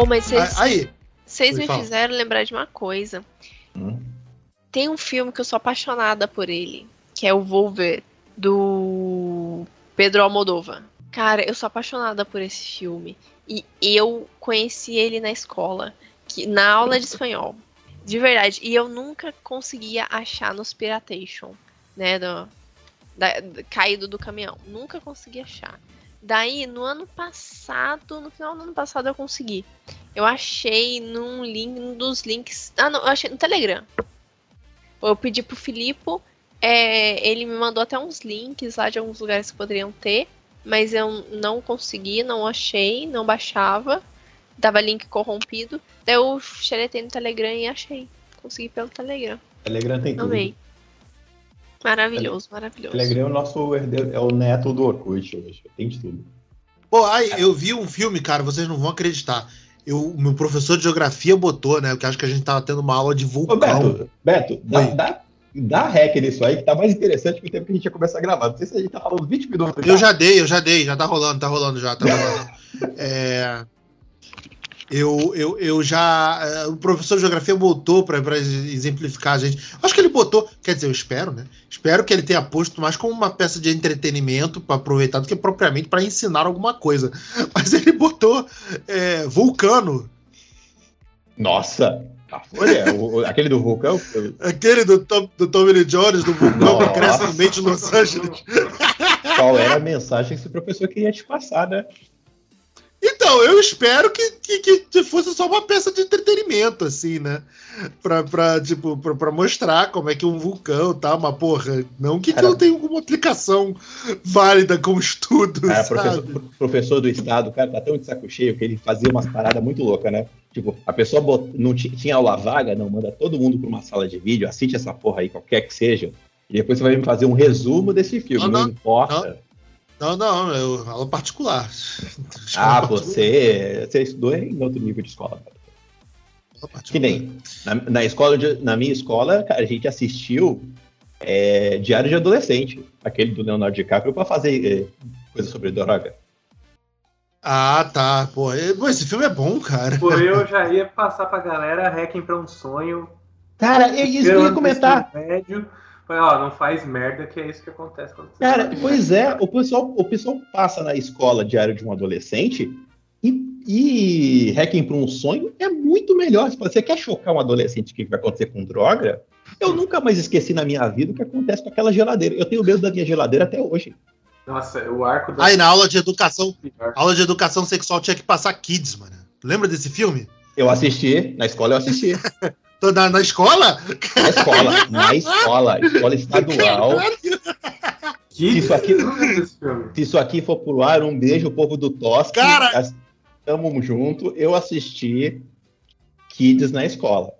Oh, mas vocês, Aí, vocês me fala. fizeram lembrar de uma coisa. Hum. Tem um filme que eu sou apaixonada por ele, que é o Volver, do Pedro Almodóvar. Cara, eu sou apaixonada por esse filme. E eu conheci ele na escola, que, na aula de espanhol. De verdade. E eu nunca conseguia achar nos Piratation, né? Do, da- do- caído do caminhão. Nunca consegui achar. Daí, no ano passado, no final do ano passado, eu consegui. Eu achei num link, num dos links. Ah, não, eu achei no Telegram. Eu pedi pro Filipe, é, ele me mandou até uns links lá de alguns lugares que poderiam ter, mas eu não consegui, não achei, não baixava. Dava link corrompido. Daí eu xeretei no Telegram e achei. Consegui pelo Telegram. Telegram tem tudo. Maravilhoso, maravilhoso. Telegram é o nosso herdeiro, é o neto do Orkut hoje. Tem de tudo. pô, aí, eu vi um filme, cara, vocês não vão acreditar. Eu, o meu professor de geografia botou, né? Que acho que a gente tava tendo uma aula de Ô, vulcão. Beto, Beto, dá, dá, dá hack nisso aí, que tá mais interessante que o tempo que a gente ia começar a gravar. Não sei se a gente tá falando 20 minutos. Eu já dei, eu já dei, já tá rolando, tá rolando já, tá rolando. É, eu, eu, eu já. é, O professor de geografia botou pra exemplificar a gente. Acho que ele botou, quer dizer, eu espero, né? Espero que ele tenha posto mais como uma peça de entretenimento para aproveitar do que propriamente para ensinar alguma coisa. Mas ele botou é, vulcano. Nossa! A folha, o- aquele do vulcão. Aquele do Tom, do Tommy Lee Jones, do vulcão que Nossa. cresce no meio de Los Angeles. Qual era a mensagem que esse professor queria te passar, né? Então, eu espero que, que, que fosse só uma peça de entretenimento, assim, né? Pra, pra, tipo, pra, pra mostrar como é que um vulcão tá, uma porra. Não que, que Cara. não tenha alguma aplicação válida como estudo, Cara, sabe? professor, professor do estado, o cara tá tão de saco cheio que ele fazia umas paradas muito loucas, né? Tipo, a pessoa bot- não ti- tinha aula vaga, não, manda todo mundo pra uma sala de vídeo, assiste essa porra aí, qualquer que seja, e depois você vai me fazer um resumo desse filme, Não, não, não, importa. Não, não, eu, aula particular. Ah, Escola você, você estudou em outro nível de escola. cara. particular. Que nem, na, na escola, de- na minha escola, cara, a gente assistiu é, Diário de Adolescente, aquele do Leonardo DiCaprio, pra fazer é, coisa sobre droga. Ah, tá. Pô, pô, esse filme é bom, cara. Por eu já ia passar pra galera Hacking pra um sonho. Cara, é isso que eu ia comentar. Médio. Falei, ó, não faz merda, que é isso que acontece quando você Cara, faz pois merda. é, o pessoal, o pessoal passa na escola Diário de um Adolescente e, e Hacking para um Sonho é muito melhor. Se você quer chocar um adolescente que vai acontecer com droga, eu nunca mais esqueci na minha vida o que acontece com aquela geladeira. Eu tenho medo da minha geladeira até hoje. Nossa, o arco da. Aí na aula de educação, aula de educação sexual tinha que passar Kids, mano. Lembra desse filme? Eu assisti, na escola eu assisti. Tô Na, na escola? Na escola, na escola, escola estadual. Que Isso aqui- filme. Se isso aqui for pro ar, um beijo, povo do Tosque. Cara! Tamo junto. Eu assisti Kids na escola.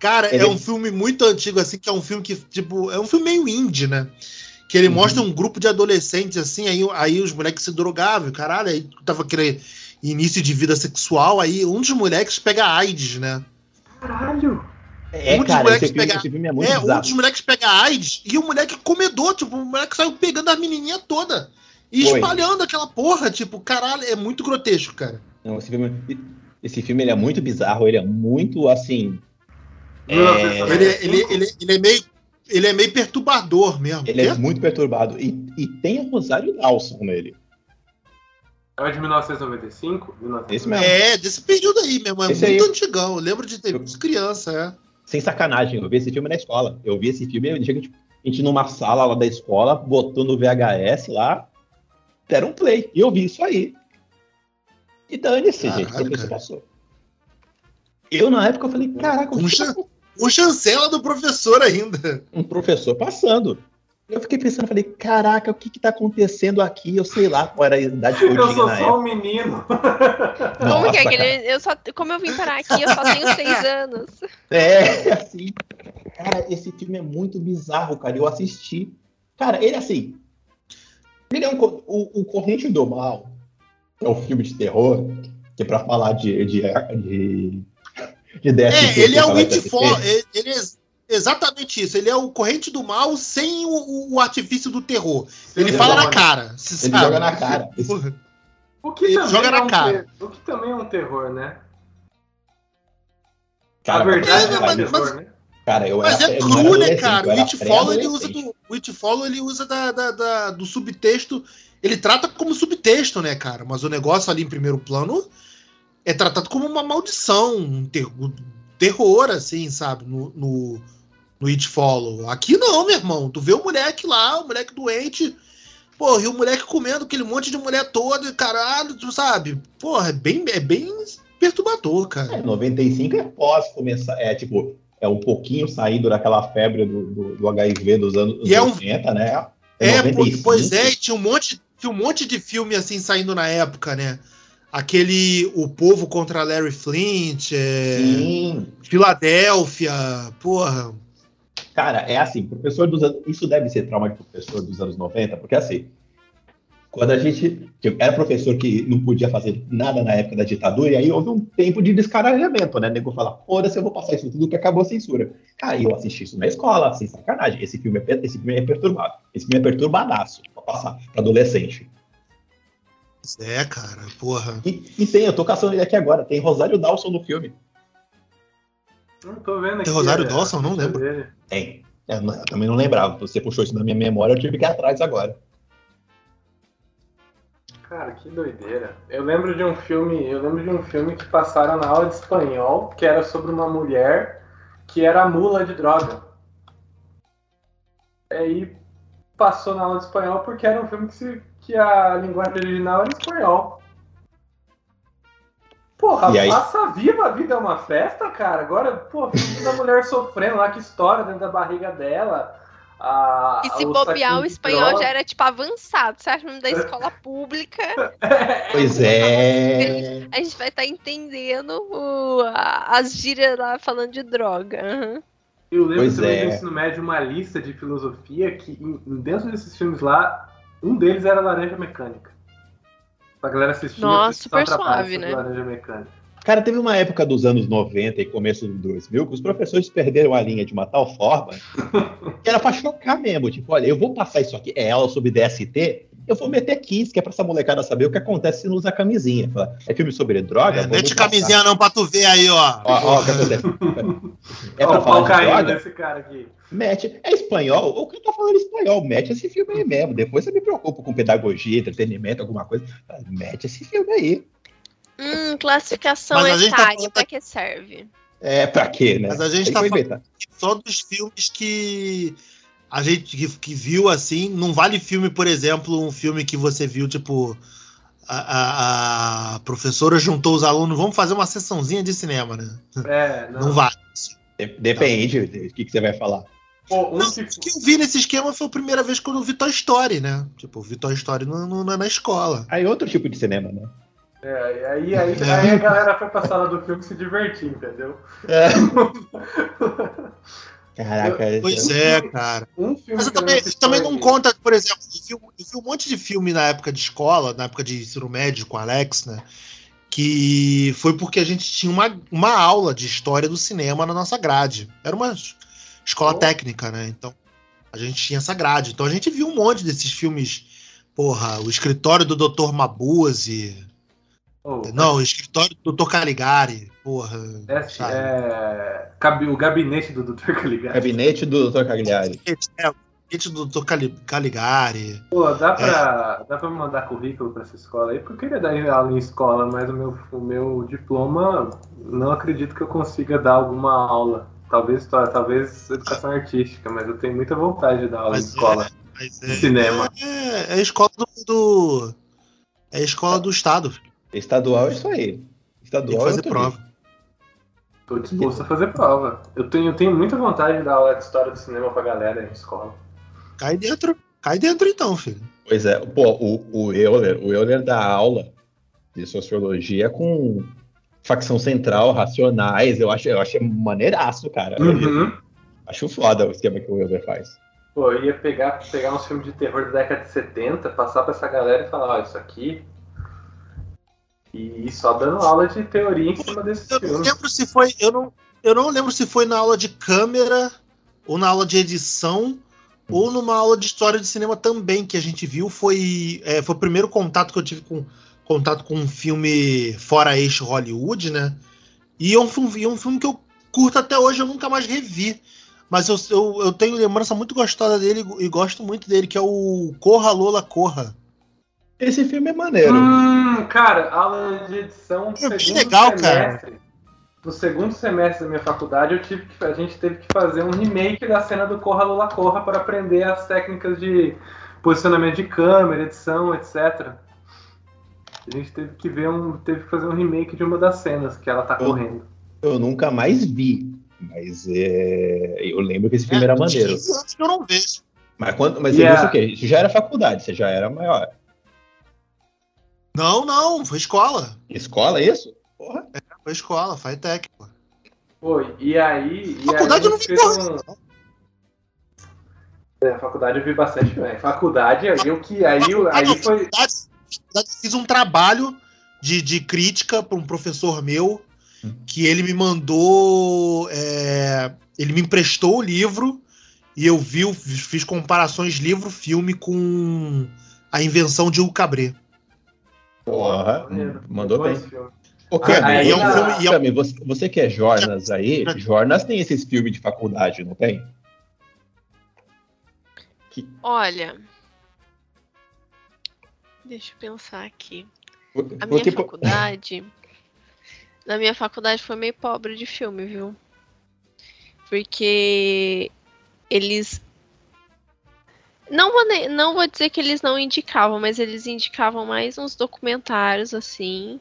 Cara, Ele- é um filme muito antigo, assim, que é um filme que, tipo, é um filme meio indie, né? Que ele Uhum. mostra um grupo de adolescentes, assim, aí, aí os moleques se drogavam, caralho, aí tava aquele início de vida sexual, aí um dos moleques pega AIDS, né? Caralho! É, Um dos cara, moleques esse filme, esse filme é muito é, um bizarro. dos moleques pega AIDS e o moleque comedor, tipo, o moleque saiu pegando a menininha toda. E Foi. espalhando aquela porra, tipo, caralho, é muito grotesco, cara. Não, esse filme, esse filme ele é muito bizarro, ele é muito assim. É, 1995? Ele, é- ele, ele, ele é meio. Ele é meio perturbador mesmo. ele é muito perturbado. E, e tem a Rosário Dawson nele. É o de 1995? 1995. Esse mesmo. É, desse período aí mesmo. É Esse muito aí. antigão. Eu lembro de ter visto criança, é. Sem sacanagem, eu vi esse filme na escola. Eu vi esse filme, a gente, a gente numa sala lá da escola, botou no VHS lá, deram um play. E eu vi isso aí. E dane-se, gente. O professor cara. passou. Eu, na época, eu falei, caraca, o que acontecendo? O chancela do professor ainda. um professor passando. Eu fiquei pensando, falei, caraca, o que que tá acontecendo aqui? Eu sei lá qual era a idade que eu, Eu tinha sou na só época. um menino. Como que é Nossa, que ele, eu só, como eu vim parar aqui, eu só tenho seis anos. É, assim. Cara, esse filme é muito bizarro, cara. Eu assisti. Cara, ele assim. Ele é um. O, o Corrente do Mal é um filme de terror, que é pra falar de. de, de, de DST, É, ele é o It for. Ele ele é exatamente isso. Ele é o corrente do mal sem o, o artifício do terror. Ele Ele fala joga- na cara. Você Ele sabe? joga na cara. O que, Ele também joga é na um cara. ter- o que também é um terror, né? Cara, a verdade mas- é mas- mais mas- né? Cara, eu Mas era, é cru, né, cara? O Follow ele usa, do, o It Follow ele usa da, da- da- do subtexto. Ele trata como subtexto, né, cara? Mas o negócio ali em primeiro plano é tratado como uma maldição, um ter- um terror, assim, sabe? No, no, no It Follow. Aqui não, meu irmão. Tu vê o moleque lá, o moleque doente. Porra, e o moleque comendo aquele monte de mulher toda, e caralho, tu sabe? Porra, é bem, é bem perturbador, cara. É, 95 é pós começar, é tipo, é um pouquinho saindo daquela febre do, do, do HIV dos anos E é um- 80, né? É, 95. pois é, e tinha um monte, tinha um monte de filme assim saindo na época, né? Aquele O Povo contra Larry Flint, é, Sim. Filadélfia, porra. Cara, é assim, professor dos anos. Isso deve ser trauma de professor dos anos 90, porque assim, quando a gente. que Era professor que não podia fazer nada na época da ditadura, e aí houve um tempo de descaralhamento, né? O nego fala, foda-se, eu vou passar isso tudo que acabou a censura. Cara, eu assisti isso na escola, sem sacanagem. Esse filme é, esse filme é perturbado. Esse filme é perturbadaço pra passar pra adolescente. É, cara, porra. E, e tem, eu tô caçando ele aqui agora, tem Rosário Dawson no filme. Não tô vendo aqui. Tem Rosário é, Dawson? Não lembro. dele. Tem. Eu, não- eu também não lembrava. Você puxou isso na minha memória, eu tive que ir atrás agora. Cara, que doideira. Eu lembro de um filme, eu lembro de um filme que passaram na aula de espanhol, que era sobre uma mulher que era mula de droga. Aí passou na aula de espanhol porque era um filme que, se, que a linguagem original era espanhol. Porra, E aí? passa viva, a vida é uma festa, cara. Agora, pô, da mulher sofrendo lá, que história dentro da barriga dela. A, E se o bobear, o espanhol já era, tipo, avançado. Você acha da escola pública, Pois é. a gente vai estar entendendo o- a- as gírias lá falando de droga. Uhum. Eu lembro Pois também é. do ensino médio uma lista de filosofia que em- dentro desses filmes lá, um deles era Laranja Mecânica. Pra galera assistir. Nossa, super suave, né? Laranja Mecânica. Cara, teve uma época dos anos 90 e começo dos 2000 que os professores perderam a linha de uma tal forma que era pra chocar mesmo. Tipo, olha, eu vou passar isso aqui, é aula sobre DST, eu vou meter 15, que é pra essa molecada saber o que acontece se não usa camisinha. Fala, É filme sobre droga? É, mete camisinha não pra tu ver aí, ó. Ó, ó, o que acontece. É Ó, pra pau falar de droga? desse cara aqui. Mete. É espanhol? O cara tá falando espanhol, mete esse filme aí mesmo. Depois você me preocupa com pedagogia, entretenimento, alguma coisa. Mete esse filme aí. Hum, classificação Mas tá etária, falando- pra que serve? É, pra quê, né? Mas a gente tá falando só dos filmes que a gente que, que viu assim. Não vale filme, por exemplo, um filme que você viu, tipo. A, a- a professora juntou os alunos, vamos fazer uma sessãozinha de cinema, né? É, não. Não vale. De- Depende do que, que você vai falar. Pô, um Não, que- o que eu vi nesse esquema foi a primeira vez quando eu vi Toy Story, né? Tipo, eu vi Toy Story no, no- na escola. Aí é outro tipo de cinema, né? É, aí, aí, aí a galera foi pra sala do filme se divertir, entendeu? Caraca, Pois é, cara. Um filme Mas eu que eu também, também não conta, por exemplo, eu vi, eu vi um monte de filme na época de escola, na época de ensino médio com o Alex, né? Que foi porque a gente tinha uma, uma aula de história do cinema na nossa grade. Era uma escola Oh. técnica, né? Então a gente tinha essa grade. Então a gente viu um monte desses filmes. Porra, o escritório do Dr. Mabuse. Oh, Não, o escritório do Dr. Caligari. Porra. é, sabe? é, o gabinete do Dr. Caligari. Gabinete do Dr. Cagliari. É, o gabinete do Dr. Cali- Caligari. Pô, dá É. pra, dá pra mandar currículo pra essa escola aí? Porque eu queria dar aula em escola, mas o meu, o meu diploma, não acredito que eu consiga dar alguma aula. Talvez história, talvez educação artística, mas eu tenho muita vontade de dar aula em Mas escola. Mas De cinema. É, é a escola do, do- É a escola do Estado. Estadual é isso aí. Tem que Estadual é fazer prova. Tô disposto a fazer prova. Eu tenho, eu tenho muita vontade de dar aula de história do cinema pra galera em escola. Cai dentro. Cai dentro então, filho. Pois é, pô, o, o Euler, o Euler dá aula de sociologia com facção central, racionais, eu acho, eu acho maneiraço, cara. Uhum. acho foda o esquema que o Euler faz. Pô, eu ia pegar, pegar uns filmes de terror da década de 70, passar pra essa galera e falar, ó, isso aqui. E só dando aula de teoria em cima desses Eu não filmes. lembro se foi. Eu não, eu não lembro se foi na aula de câmera, ou na aula de edição, ou numa aula de história de cinema também que a gente viu. Foi, é, foi o primeiro contato que eu tive com contato com um filme fora eixo Hollywood, né? E é um filme, é um filme que eu curto até hoje, eu nunca mais revi. Mas eu, eu, eu tenho lembrança muito gostosa dele e gosto muito dele, que é o Corra Lola Corra. Esse filme é maneiro. Hum, cara, aula de edição do segundo legal, semestre. No segundo semestre da minha faculdade, eu tive que, a gente teve que fazer um remake da cena do Corra Lula Corra para aprender as técnicas de posicionamento de câmera, edição, etc. A gente teve que ver um, teve que fazer um remake de uma das cenas que ela tá Eu- correndo. Eu nunca mais vi. Mas é, eu lembro que esse filme era uns maneiro. 15 anos que eu não vejo. Mas, quando, mas Yeah. você viu o quê? Isso já era faculdade, você já era maior. Não, não, foi escola. Escola, é isso? Porra. Foi escola, Fitec, pô. Foi, e aí. E Faculdade eu aí não vi porra. um-. É, faculdade eu vi bastante filme. Faculdade, aí o que. Aí, aí foi. Faculdade, fiz um trabalho de, de crítica para um professor meu que ele me mandou. é, ele me emprestou o livro e eu vi, fiz comparações livro-filme com a invenção de Hugo Cabret. Porra. Mandou bem. Ô, Cami, Aí é um filme- e é Cami, você, você que é Jornas aí, Jornas tem esses filmes de faculdade, não tem? Olha. Deixa eu pensar aqui. A minha Porque, faculdade. Na minha faculdade foi meio pobre de filme, viu? Porque eles. Não vou, não vou dizer que eles não indicavam, mas eles indicavam mais uns documentários assim.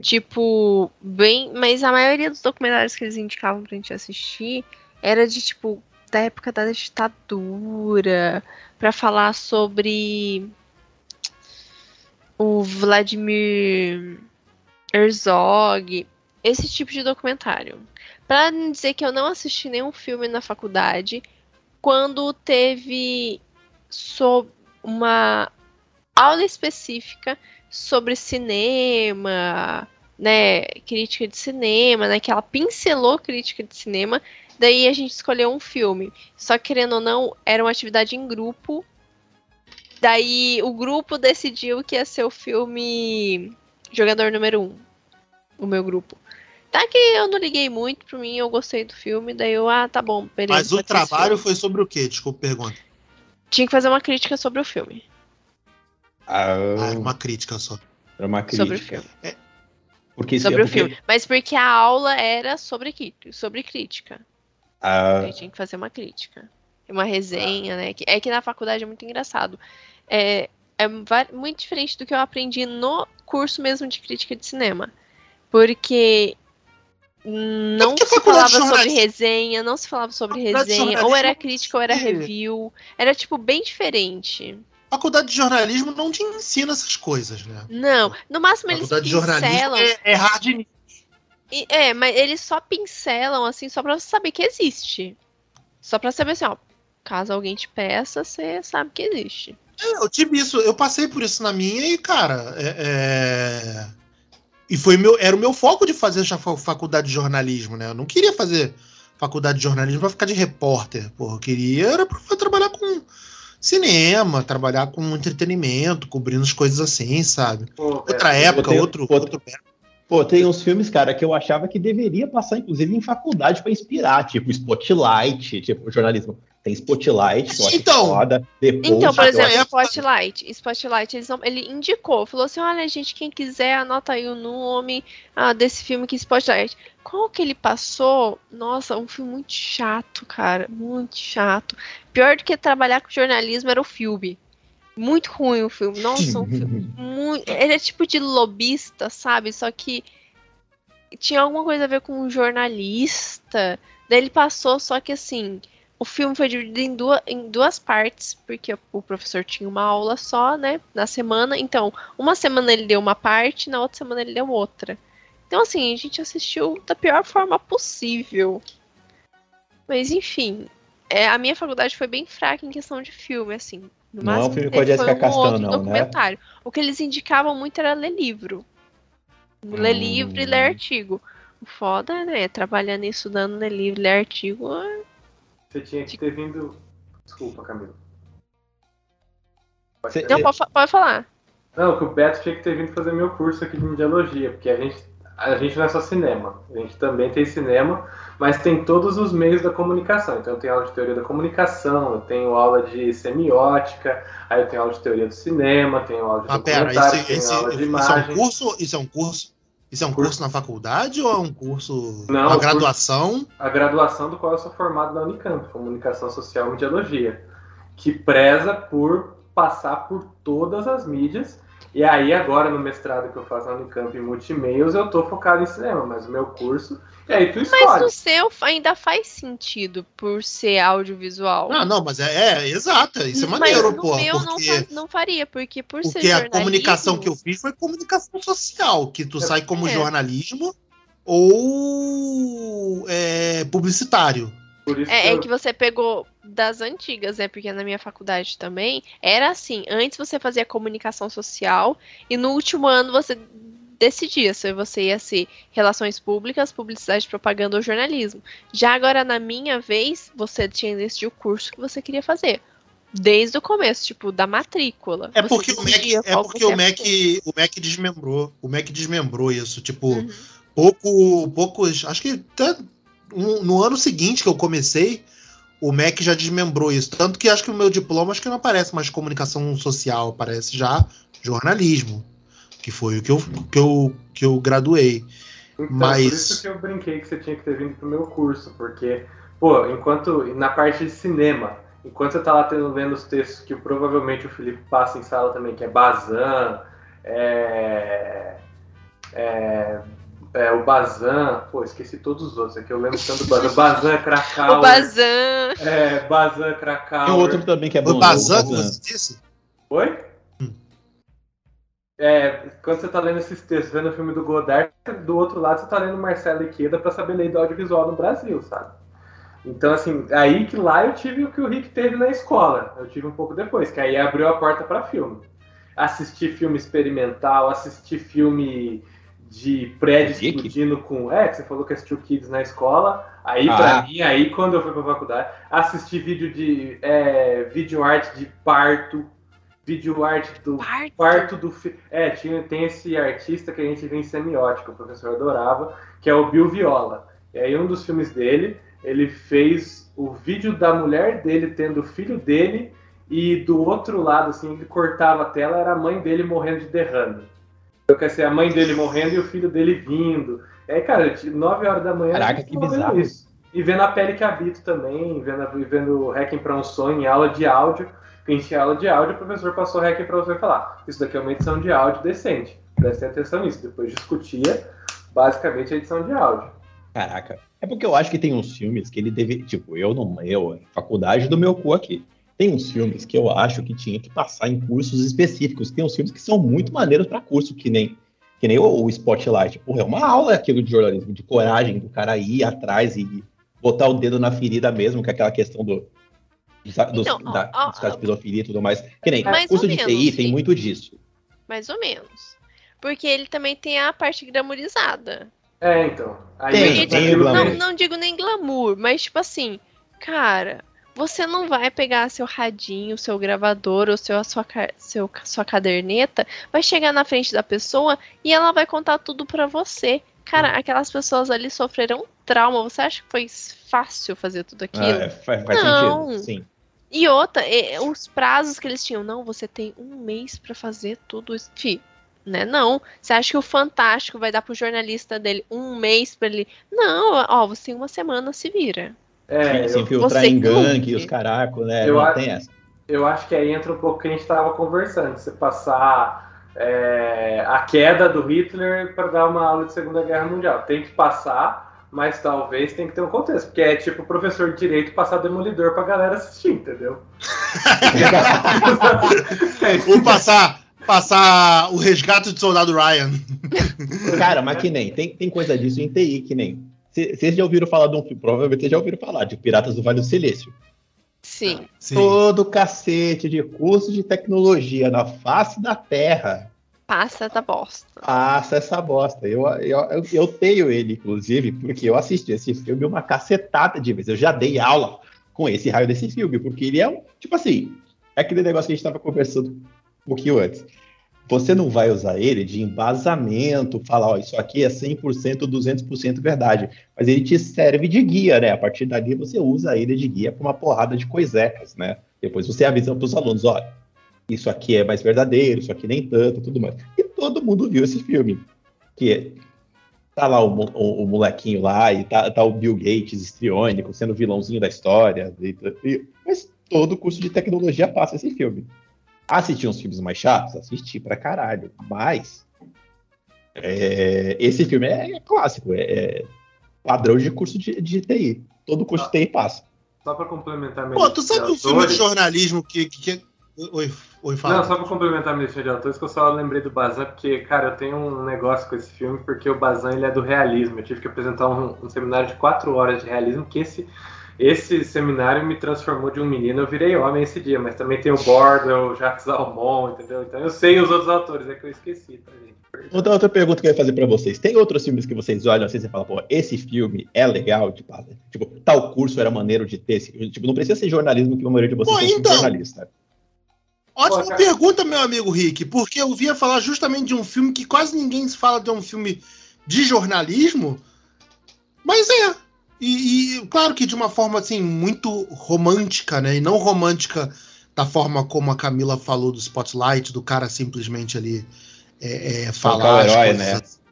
Tipo, bem. Mas a maioria dos documentários que eles indicavam pra gente assistir era de tipo da época da ditadura, pra falar sobre o Vladimir Herzog, esse tipo de documentário. Não dizer que eu não assisti nenhum filme na faculdade, quando teve so- uma aula específica sobre cinema, né, crítica de cinema, né, que ela pincelou crítica de cinema, daí a gente escolheu um filme. Só que, querendo ou não, era uma atividade em grupo. Daí o grupo decidiu que ia ser o filme Jogador Número 1. Um, o meu grupo. Tá que eu não liguei muito, pra mim eu gostei do filme, daí eu, ah, tá bom, beleza. Mas o trabalho foi sobre o quê? Desculpa a pergunta. Tinha que fazer uma crítica sobre o filme. ah, Ah, era uma crítica só. era uma crítica. Sobre o filme. Porque, sobre o porque- filme. Mas porque a aula era sobre, sobre crítica. Ah, Aí tinha que fazer uma crítica. Uma resenha, né? Que- É que na faculdade é muito engraçado. É, é muito diferente do que eu aprendi no curso mesmo de crítica de cinema. Porque não a se falava sobre resenha, não se falava sobre resenha, ou era crítica ou era review. Era, tipo, bem diferente. Faculdade de jornalismo não te ensina essas coisas, né? Não, no máximo eles Faculdade de jornalismo pincelam. é, é hard news. É, mas eles só pincelam, assim, só pra você saber que existe. Só pra saber assim, ó. Caso alguém te peça, você sabe que existe. É, eu tive isso, eu passei por isso na minha e, cara, é, é- e foi meu, era o meu foco de fazer essa fa- faculdade de jornalismo, né? Eu não queria fazer faculdade de jornalismo pra ficar de repórter, porra. Eu queria era pra trabalhar com cinema, trabalhar com entretenimento, cobrindo as coisas assim, sabe? Pô, Outra é, época, tenho- outro, outro- outro Pô, tem uns filmes, cara, que eu achava que deveria passar, inclusive, em faculdade pra inspirar, tipo Spotlight, tipo jornalismo. Tem Spotlight, que eu acho Então. foda. Depois, Então, por exemplo, acho- Spotlight. Spotlight, não- ele indicou, falou assim: olha, gente, quem quiser, anota aí o nome ah, desse filme aqui, Spotlight. Qual que ele passou? Nossa, um filme muito chato, cara. Muito chato. Pior do que trabalhar com jornalismo era o filme. Muito ruim o filme. Nossa, um filme muito. Ele é tipo de lobista, sabe? Só que tinha alguma coisa a ver com um jornalista. Daí ele passou, só que assim, o filme foi dividido em duas, em duas partes, porque o professor tinha uma aula só, né, na semana. Então, uma semana ele deu uma parte, na outra semana ele deu outra. Então, assim, a gente assistiu da pior forma possível. Mas, enfim, é, a minha faculdade foi bem fraca em questão de filme, assim. No Não é um máximo filme com a Jessica foi um outro não, né? documentário. O que eles indicavam muito era ler livro. Ler Hum. livro e ler artigo. O foda, né? Trabalhando e estudando, ler livro, ler artigo. Você tinha que ter vindo. Desculpa, Camilo. Pode Não, pode, pode falar. Não, que o Beto tinha que ter vindo fazer meu curso aqui de mediologia, porque a gente, a gente não é só cinema, a gente também tem cinema, mas tem todos os meios da comunicação. Então eu tenho aula de teoria da comunicação, eu tenho aula de semiótica, aí eu tenho aula de teoria do cinema, tenho aula de Ah, pera, documentário, esse, tenho esse- aula de isso é um imagem. curso? Isso é um curso? Isso é um curso na faculdade ou é um curso. Não, uma curso- graduação? a graduação do qual eu sou formado na Unicamp, Comunicação Social e Mediologia, que preza por passar por todas as mídias. E aí, agora, no mestrado que eu faço na Unicamp em Multimeios, eu tô focado em cinema, mas o meu curso. E aí, tu Mas escolhe. no seu ainda faz sentido por ser audiovisual. Não, não, mas é, é exato. Isso é Mas maneiro, no porra. meu não, Porque, fa- não faria, porque por ser porque a jornalismo... comunicação que eu fiz foi comunicação social, que tu sai como É. jornalismo ou é, publicitário. Por isso É, que é eu- que você pegou das antigas, né? Porque na minha faculdade também era assim. Antes você fazia comunicação social e no último ano você decidia se você ia ser relações públicas, publicidade, propaganda ou jornalismo. Já agora na minha vez, você tinha que decidir o curso que você queria fazer. Desde o começo, tipo, da matrícula. É porque o MEC, é porque o MEC, o MEC desmembrou. O MEC desmembrou isso. Tipo, Uhum. pouco, poucos. Acho que até no ano seguinte que eu comecei, o MEC já desmembrou isso. Tanto que acho que o meu diploma acho que não aparece mais comunicação social, aparece já jornalismo. Que foi o que eu, que eu, que eu graduei. Então, Mas- por isso que eu brinquei que você tinha que ter vindo pro meu curso, porque, pô, enquanto na parte de cinema, enquanto você tá lá tendo, lendo os textos que provavelmente o Felipe passa em sala também, que é Bazan, é, é, é, o Bazan, pô, esqueci todos os outros, aqui eu lembro tanto do Bazan, Bazan, Krakauer, O Bazan. é, Bazan, Krakauer, Tem outro também que é O bom. Bazan, o que você disse? Oi? É, quando você tá lendo esses textos, vendo o filme do Godard, do outro lado você tá lendo Marcelo Iqueda pra saber lei do audiovisual no Brasil, sabe? Então, assim, aí que lá eu tive o que o Rick teve na escola. Eu tive um pouco depois, que aí abriu a porta pra filme. Assistir filme experimental, assistir filme de prédio Rick? explodindo com. É, que você falou que assistiu Kids na escola. Aí, Ah. pra mim, aí quando eu fui pra faculdade, assistir vídeo de. É, vídeo arte de parto, vídeo arte do Parto. parto do fi- É, tinha, tem esse artista que a gente vê em semiótica, o professor adorava, que é o Bill Viola. E aí, um dos filmes dele, ele fez o vídeo da mulher dele tendo o filho dele, e do outro lado, assim, ele cortava a tela, era a mãe dele morrendo de derrame. Então, quer dizer, a mãe dele morrendo e o filho dele vindo. Aí, cara, eu tinha 9 horas da manhã. Caraca, eu que bizarro. Isso. E vendo a pele que habito também, vendo, vendo Hacking para um sonho em aula de áudio. que A gente tinha aula de áudio, o professor passou Hacking para você falar. Isso daqui é uma edição de áudio decente. Prestem atenção nisso. Depois discutia basicamente a edição de áudio. Caraca. É porque eu acho que tem uns filmes que ele deve. Tipo, eu não. Eu, faculdade do meu cu aqui. Tem uns filmes que eu acho que tinha que passar em cursos específicos. Tem uns filmes que são muito maneiros para curso, que nem, que nem o, o Spotlight. Porra, é uma aula aquilo de jornalismo, de coragem, do cara ir atrás e botar o dedo na ferida mesmo, que é aquela questão do. Dos, dos, Então, ó, da- ó, dos casos de pedofilia e tudo mais. Que nem Mais curso de menos, TI tem muito disso. Mais ou menos. Porque ele também tem a parte glamourizada. É, então. Aí Tem, tem glamour. que- Não, não digo nem glamour, mas tipo assim, cara, você não vai pegar seu radinho, seu gravador ou seu, a sua, seu, sua caderneta, vai chegar na frente da pessoa e ela vai contar tudo pra você. Cara, aquelas pessoas ali sofreram trauma. Você acha que foi fácil fazer tudo aquilo? Ah, faz, faz Não. sentido. Sim. E outra, e- os prazos que eles tinham, não, você tem um mês pra fazer tudo isso. Fih, né? Não. Você acha que o Fantástico vai dar pro jornalista dele um mês pra ele. Não, ó, você tem uma semana, se vira. É, se eu, infiltrar em gangue, os caracos, né? Eu não acho- tem essa. eu acho que aí entra um pouco o que a gente estava conversando. Você passar é, a queda do Hitler para dar uma aula de Segunda Guerra Mundial. Tem que passar, mas talvez tem que ter um contexto. Porque é tipo o professor de direito passar demolidor pra galera assistir, entendeu? Ou passar, passar o resgate do soldado Ryan. Cara, mas que nem, tem, tem coisa disso em TI, que nem. Vocês já ouviram falar de um filme, provavelmente vocês já ouviram falar, de Piratas do Vale do Silício. Sim. Sim. Todo cacete de curso de tecnologia na face da Terra Passa da bosta. passa essa bosta. Eu, eu, eu, eu tenho ele, inclusive, porque eu assisti esse filme uma cacetada de vezes. Eu já dei aula com esse raio desse filme, porque ele é um. Tipo assim, é aquele negócio que a gente estava conversando um pouquinho antes. Você não vai usar ele de embasamento, falar, ó, isso aqui é 100%, 200% verdade. Mas ele te serve de guia, né? A partir dali você usa ele de guia para uma porrada de coisecas, né? Depois você avisa para os alunos, olha, isso aqui é mais verdadeiro, isso aqui nem tanto, tudo mais. E todo mundo viu esse filme. Que tá lá o, o, o molequinho lá, e tá, tá, o Bill Gates estriônico, sendo vilãozinho da história. E, e, mas todo curso de tecnologia passa esse filme. Assisti uns filmes mais chatos? Assisti pra caralho. Mas é, esse filme é, é clássico, é, é, padrão de curso de, de TI. Todo curso de TI passa. Só pra complementar Pô, tu sabe um filme de jornalismo que, que, que Oi, oi, fala. Não, só pra complementar a minha lista de autores, que eu só lembrei do Bazan, porque, cara, eu tenho um negócio com esse filme, porque o Bazan ele é do realismo. Eu tive que apresentar um, um seminário de quatro horas de realismo, que esse, esse seminário me transformou de um menino, eu virei homem esse dia, mas também tem o Bordo, o Jacques Almon, entendeu? Então eu sei os outros autores, é que eu esqueci, tá, gente? Outra, outra pergunta que eu ia fazer pra vocês. Tem outros filmes que vocês olham assim e falam, pô, esse filme é legal, tipo, tipo, tal curso era maneiro de ter. Tipo, não precisa ser jornalismo que a maioria de vocês pô, então, jornalista. Ótima Pô, pergunta, meu amigo Rick, porque eu via falar justamente de um filme que quase ninguém se fala de um filme de jornalismo, mas é. E, e, claro que de uma forma assim muito romântica, né? E não romântica da forma como a Camila falou do Spotlight, do cara simplesmente ali é, é, falar. É herói, né? Assim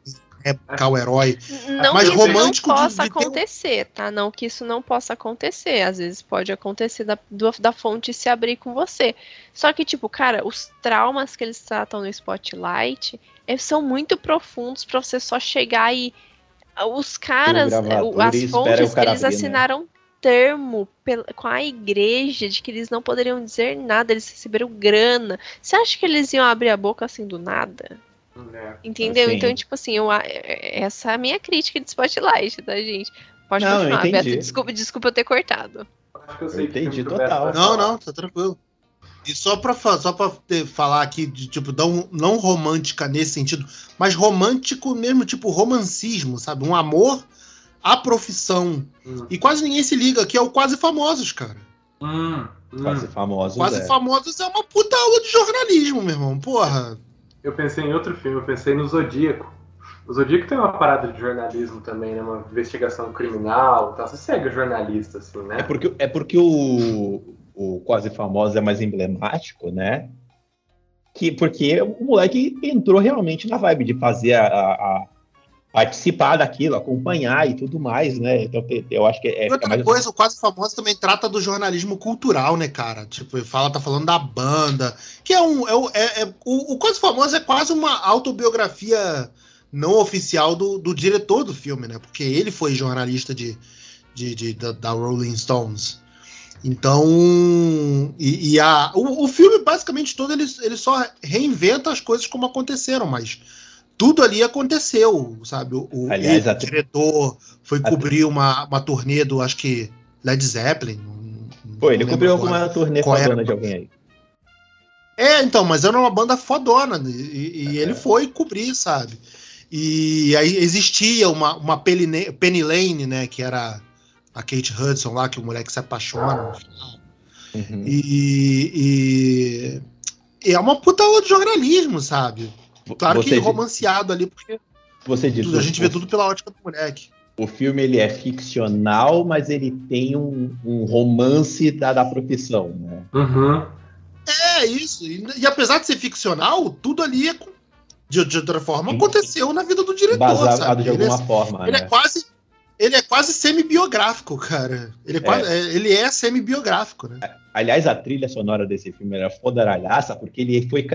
época o herói. Não mas que romântico isso não possa de, de acontecer, tá? Não que isso não possa acontecer. Às vezes pode acontecer da, do, da fonte se abrir com você. Só que, tipo, cara, os traumas que eles tratam no Spotlight é, são muito profundos para você só chegar e. Os caras, as fontes, eles abrir, né? assinaram né? termo com a igreja de que eles não poderiam dizer nada, eles receberam grana. Você acha que eles iam abrir a boca assim do nada? É. Entendeu? Assim. Então, tipo assim, eu, essa é a minha crítica de Spotlight, tá, gente? Pode não, continuar, Beto. Desculpa, desculpa eu ter cortado. Eu, eu entendi total. Não, não, tá tranquilo. E só pra, só pra ter, falar aqui, de, tipo, não, não romântica nesse sentido, mas romântico mesmo, tipo, romancismo, sabe? Um amor à profissão. Hum. E quase ninguém se liga, que é o Quase Famosos, cara. Hum, hum. Quase Famosos. Quase é. Famosos é uma puta aula de jornalismo, meu irmão. Porra eu pensei em outro filme, eu pensei no Zodíaco. O Zodíaco tem uma parada de jornalismo também, né? Uma investigação criminal tal. Você segue jornalista, assim, né? É porque, é porque o, o Quase Famoso é mais emblemático, né? Que, porque o moleque entrou realmente na vibe de fazer a, a, participar daquilo, acompanhar e tudo mais, né? Então eu acho que é. Outra mais... coisa, o quase famoso também trata do jornalismo cultural, né, cara? Tipo, ele fala, tá falando da banda, que é um. É, é, é o, o, quase famoso é quase uma autobiografia não oficial do, do diretor do filme, né? Porque ele foi jornalista de, de, de da, da, Rolling Stones. Então, e, e a, o, o filme basicamente todo ele, ele só reinventa as coisas como aconteceram, mas tudo ali aconteceu, sabe? O, Aliás, o diretor foi cobrir uma, uma turnê do, acho que, Led Zeppelin. Foi, ele cobriu alguma turnê fodona de alguém aí. É, então, mas era uma banda fodona, e, e é. ele foi cobrir, sabe? E aí existia uma, uma Penny Lane, né, que era a Kate Hudson lá, que o moleque se apaixona Uhum. E, e, e, é uma puta aula de jornalismo, sabe? Claro você que romanceado ali, porque você diz, tudo, a gente vê tudo pela ótica do moleque. O filme ele é ficcional, mas ele tem um, um romance da, da profissão, né? Uhum. É, isso. E, e, apesar de ser ficcional, tudo ali é, de, de outra forma aconteceu na vida do diretor. Basado sabe? de alguma ele é, forma. Ele é né? é quase. Ele é quase semi-biográfico, cara. Ele é, quase, é. ele é semi-biográfico, né? Aliás, a trilha sonora desse filme era fodaralhaça, porque ele foi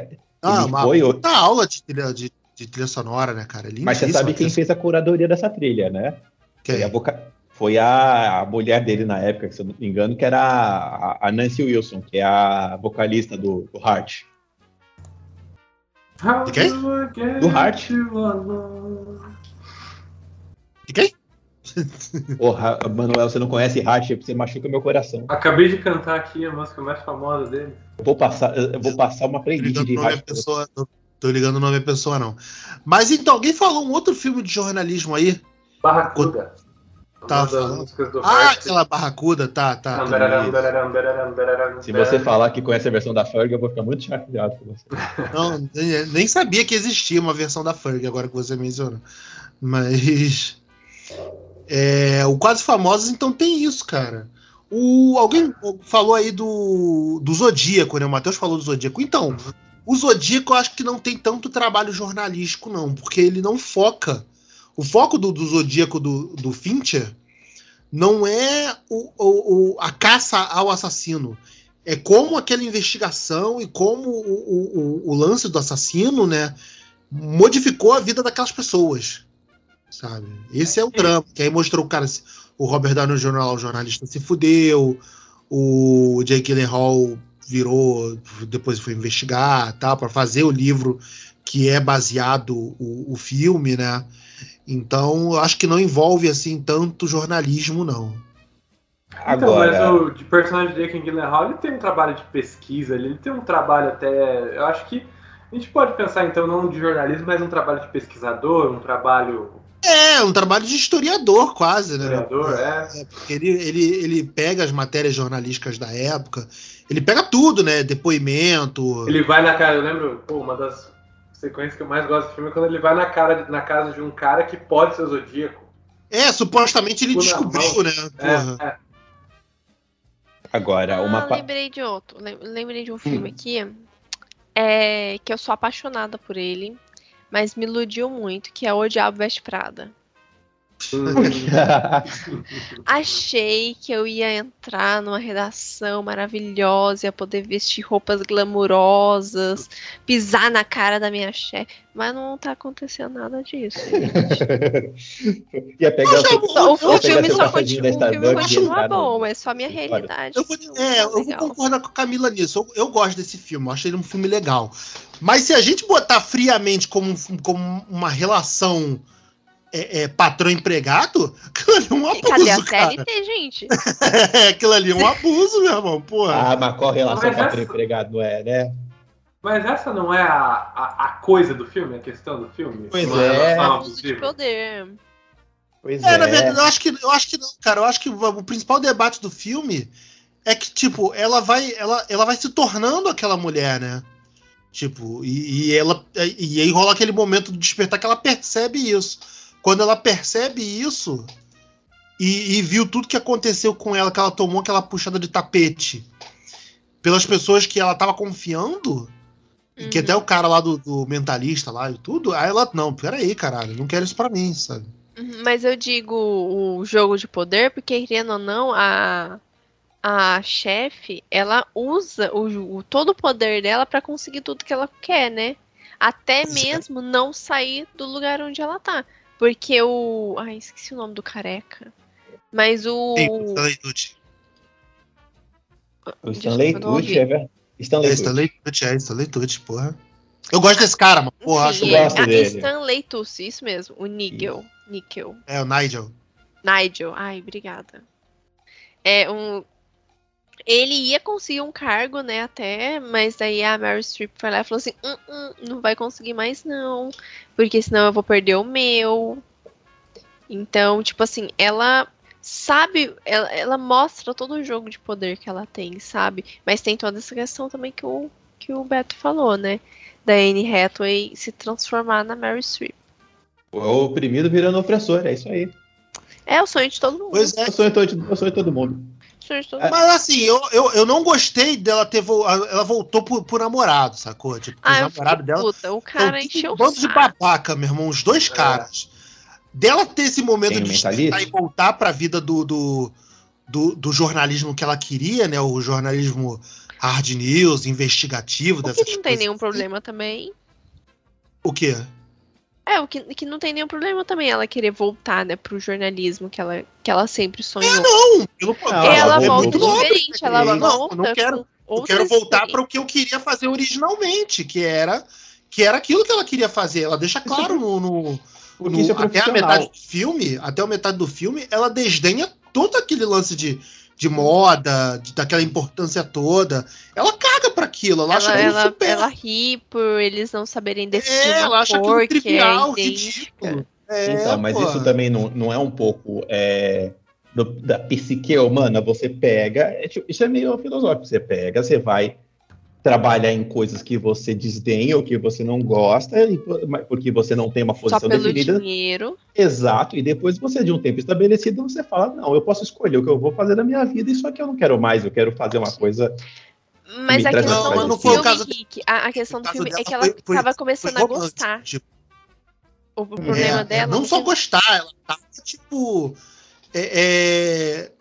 ah, uma foi puta aula de trilha, de, de trilha sonora, né, cara? Mas você sabe quem fez a curadoria dessa trilha, né? Quem? Foi, a, voca... Foi a, a, mulher dele na época, se eu não me engano, que era a, a Nancy Wilson, que é a vocalista do, do Heart. De quem? Do Heart. De quem? Porra, Manuel, você não conhece Heart, você machuca meu coração. Acabei de cantar aqui a música mais famosa dele. Eu vou passar, eu vou passar uma playlist de. Pessoa, tô, tô ligando o nome da pessoa, não. Mas então, alguém falou um outro filme de jornalismo aí? Barracuda. Tá falando. Ah, aquela barracuda, tá, tá. Se você falar que conhece a versão da Ferg, eu vou ficar muito chateado com você. Não, nem sabia que existia uma versão da Ferg, agora que você mencionou. Mas. É, o Quase Famosos, então, tem isso, cara. O, alguém falou aí do, do Zodíaco, né? O Matheus falou do Zodíaco. Então, o Zodíaco eu acho que não tem tanto trabalho jornalístico, não, porque ele não foca. O foco do, do Zodíaco do, do Fincher não é o, o- o- a caça ao assassino. É como aquela investigação e como o, o- o- lance do assassino, né, modificou a vida daquelas pessoas. Sabe? Esse é o drama. Que aí mostrou o cara, o Robert Downey Jr., lá, o jornalista, se fudeu, o Jake Gyllenhaal virou, depois foi investigar, tá, para fazer o livro que é baseado o, o filme, né? Então, eu acho que não envolve assim tanto jornalismo, não. Então, mas Agora, o de personagem de Jake Gyllenhaal, ele tem um trabalho de pesquisa, ele, ele tem um trabalho até... Eu acho que a gente pode pensar, então, não de jornalismo, mas um trabalho de pesquisador, um trabalho É, um trabalho de historiador, quase, né? historiador, é. É, porque ele, ele, ele pega as matérias jornalísticas da época, ele pega tudo, né? Depoimento. Ele vai na casa, eu lembro, pô, uma das sequências que eu mais gosto do filme é quando ele vai na, cara, na casa de um cara que pode ser o Zodíaco. É, supostamente ele descobriu, né? É, é. agora uma Ah, lembrei de outro. Lem- Lembrei Hum. de um filme aqui. É, que eu sou apaixonada por ele, mas me iludiu muito, que é O Diabo Veste Prada. Achei que eu ia entrar numa redação maravilhosa, ia poder vestir roupas glamurosas, pisar na cara da minha chefe, mas não tá acontecendo nada disso. gente. Ia pegar Eu o Só- o, o filme só continua, o filme continua bom, mas só a minha realidade. Eu vou, é, eu vou concordar com a Camila nisso. Eu, eu gosto desse filme, eu acho ele um filme legal. Mas se a gente botar friamente como, como uma relação é, é, patrão-empregado, aquilo ali é um abuso, Cadê a cara. CLT, gente? É, aquilo ali é um abuso, meu irmão. Porra. Ah, mas qual relação Mas patrão essa- empregado não é, né? Mas essa não é a, a, a coisa do filme, a questão do filme? Pois é. relação Abuso de poder. Pois É, é. na verdade, eu acho que eu acho que não, cara. Eu acho que o, o principal debate do filme é que, tipo, ela vai, ela, ela vai se tornando aquela mulher, né? Tipo, e, e ela. E aí rola aquele momento do despertar que ela percebe isso. Quando ela percebe isso e, e viu tudo que aconteceu com ela, que ela tomou aquela puxada de tapete pelas pessoas que ela tava confiando, e que Uhum. até o cara lá do, do mentalista lá e tudo, aí ela, não, peraí, caralho, não quero isso pra mim, sabe? Uhum, Mas eu digo o jogo de poder, porque querendo ou não, a, a chefe, ela usa o, o- todo o poder dela pra conseguir tudo que ela quer, né? Até mesmo não sair do lugar onde ela tá. Porque o. Ai, esqueci o nome do careca. Mas o. Stanley Tucci. O Stanley. Tucci é verdade. Stanley É. Stanley Tucci, é, Stanley Tucci, porra. Eu gosto desse cara, mas, porra, acho eu é, gosto a dele. Stanley Tucci, isso mesmo. O Nigel. Nickel. É, o Nigel. Nigel. Ai, obrigada. É um. Ele ia conseguir um cargo, né, até, mas daí a Mary Streep foi lá e falou assim: "Hum, hum, não vai conseguir mais, não. Porque senão eu vou perder o meu. Então, tipo assim, ela sabe, ela, ela mostra todo o jogo de poder que ela tem, sabe? Mas tem toda essa questão também que o, que o Beto falou, né? Da Anne Hathaway se transformar na Mary Streep. O oprimido virando opressor, é isso aí. É o sonho de todo mundo. Pois é. De- eu sou de todo mundo. O É. Mas assim, eu, eu, eu não gostei dela ter. vo- Ela voltou pro, pro namorado, sacou? Tipo, os Ah, eu fico namorados dela. puta. O cara encheu um o bando de babaca, meu irmão. Os dois caras. Dela ter esse momento Tem o de despertar e voltar pra vida do, do, do, do jornalismo que ela queria, né? O jornalismo hard news, investigativo, O dessas que não tem nenhum assim. problema também. O quê? É, o que, que não tem nenhum problema também ela querer voltar, né, pro jornalismo que ela, que ela sempre sonhou. Não, pelo Não, ela ela é volta diferente, ela? Não, volta eu não quero. Eu quero voltar para o que eu queria fazer originalmente, que era que era aquilo que ela queria fazer. Ela deixa claro no, no- Porque no- é até a metade do filme, até a metade do filme, ela desdenha todo aquele lance de, de moda, de- daquela importância toda. Ela caga para aquilo, ela, acha Ela, aquilo ela, super. ela ri por eles não saberem decidir é, ela acha cor aquilo que é trivial, idêntica. ridículo. É, então, mas pô. isso também não, não é um pouco é, do- da psique humana? Você pega, é tipo- isso é meio filosófico, você pega, você vai trabalhar em coisas que você desdenha ou que você não gosta, e porque você não tem uma Só posição pelo definida. dinheiro. Exato, e depois você, de um tempo estabelecido, você fala, não, eu posso escolher o que eu vou fazer na minha vida, isso aqui eu não quero mais, eu quero fazer uma coisa... Mas a questão não foi o filme, caso- Rick, a, a questão do filme é que ela foi- foi- tava foi começando a gostar. tipo, O, problema É, dela. Não no só gostar, ela tava, tipo. é- é,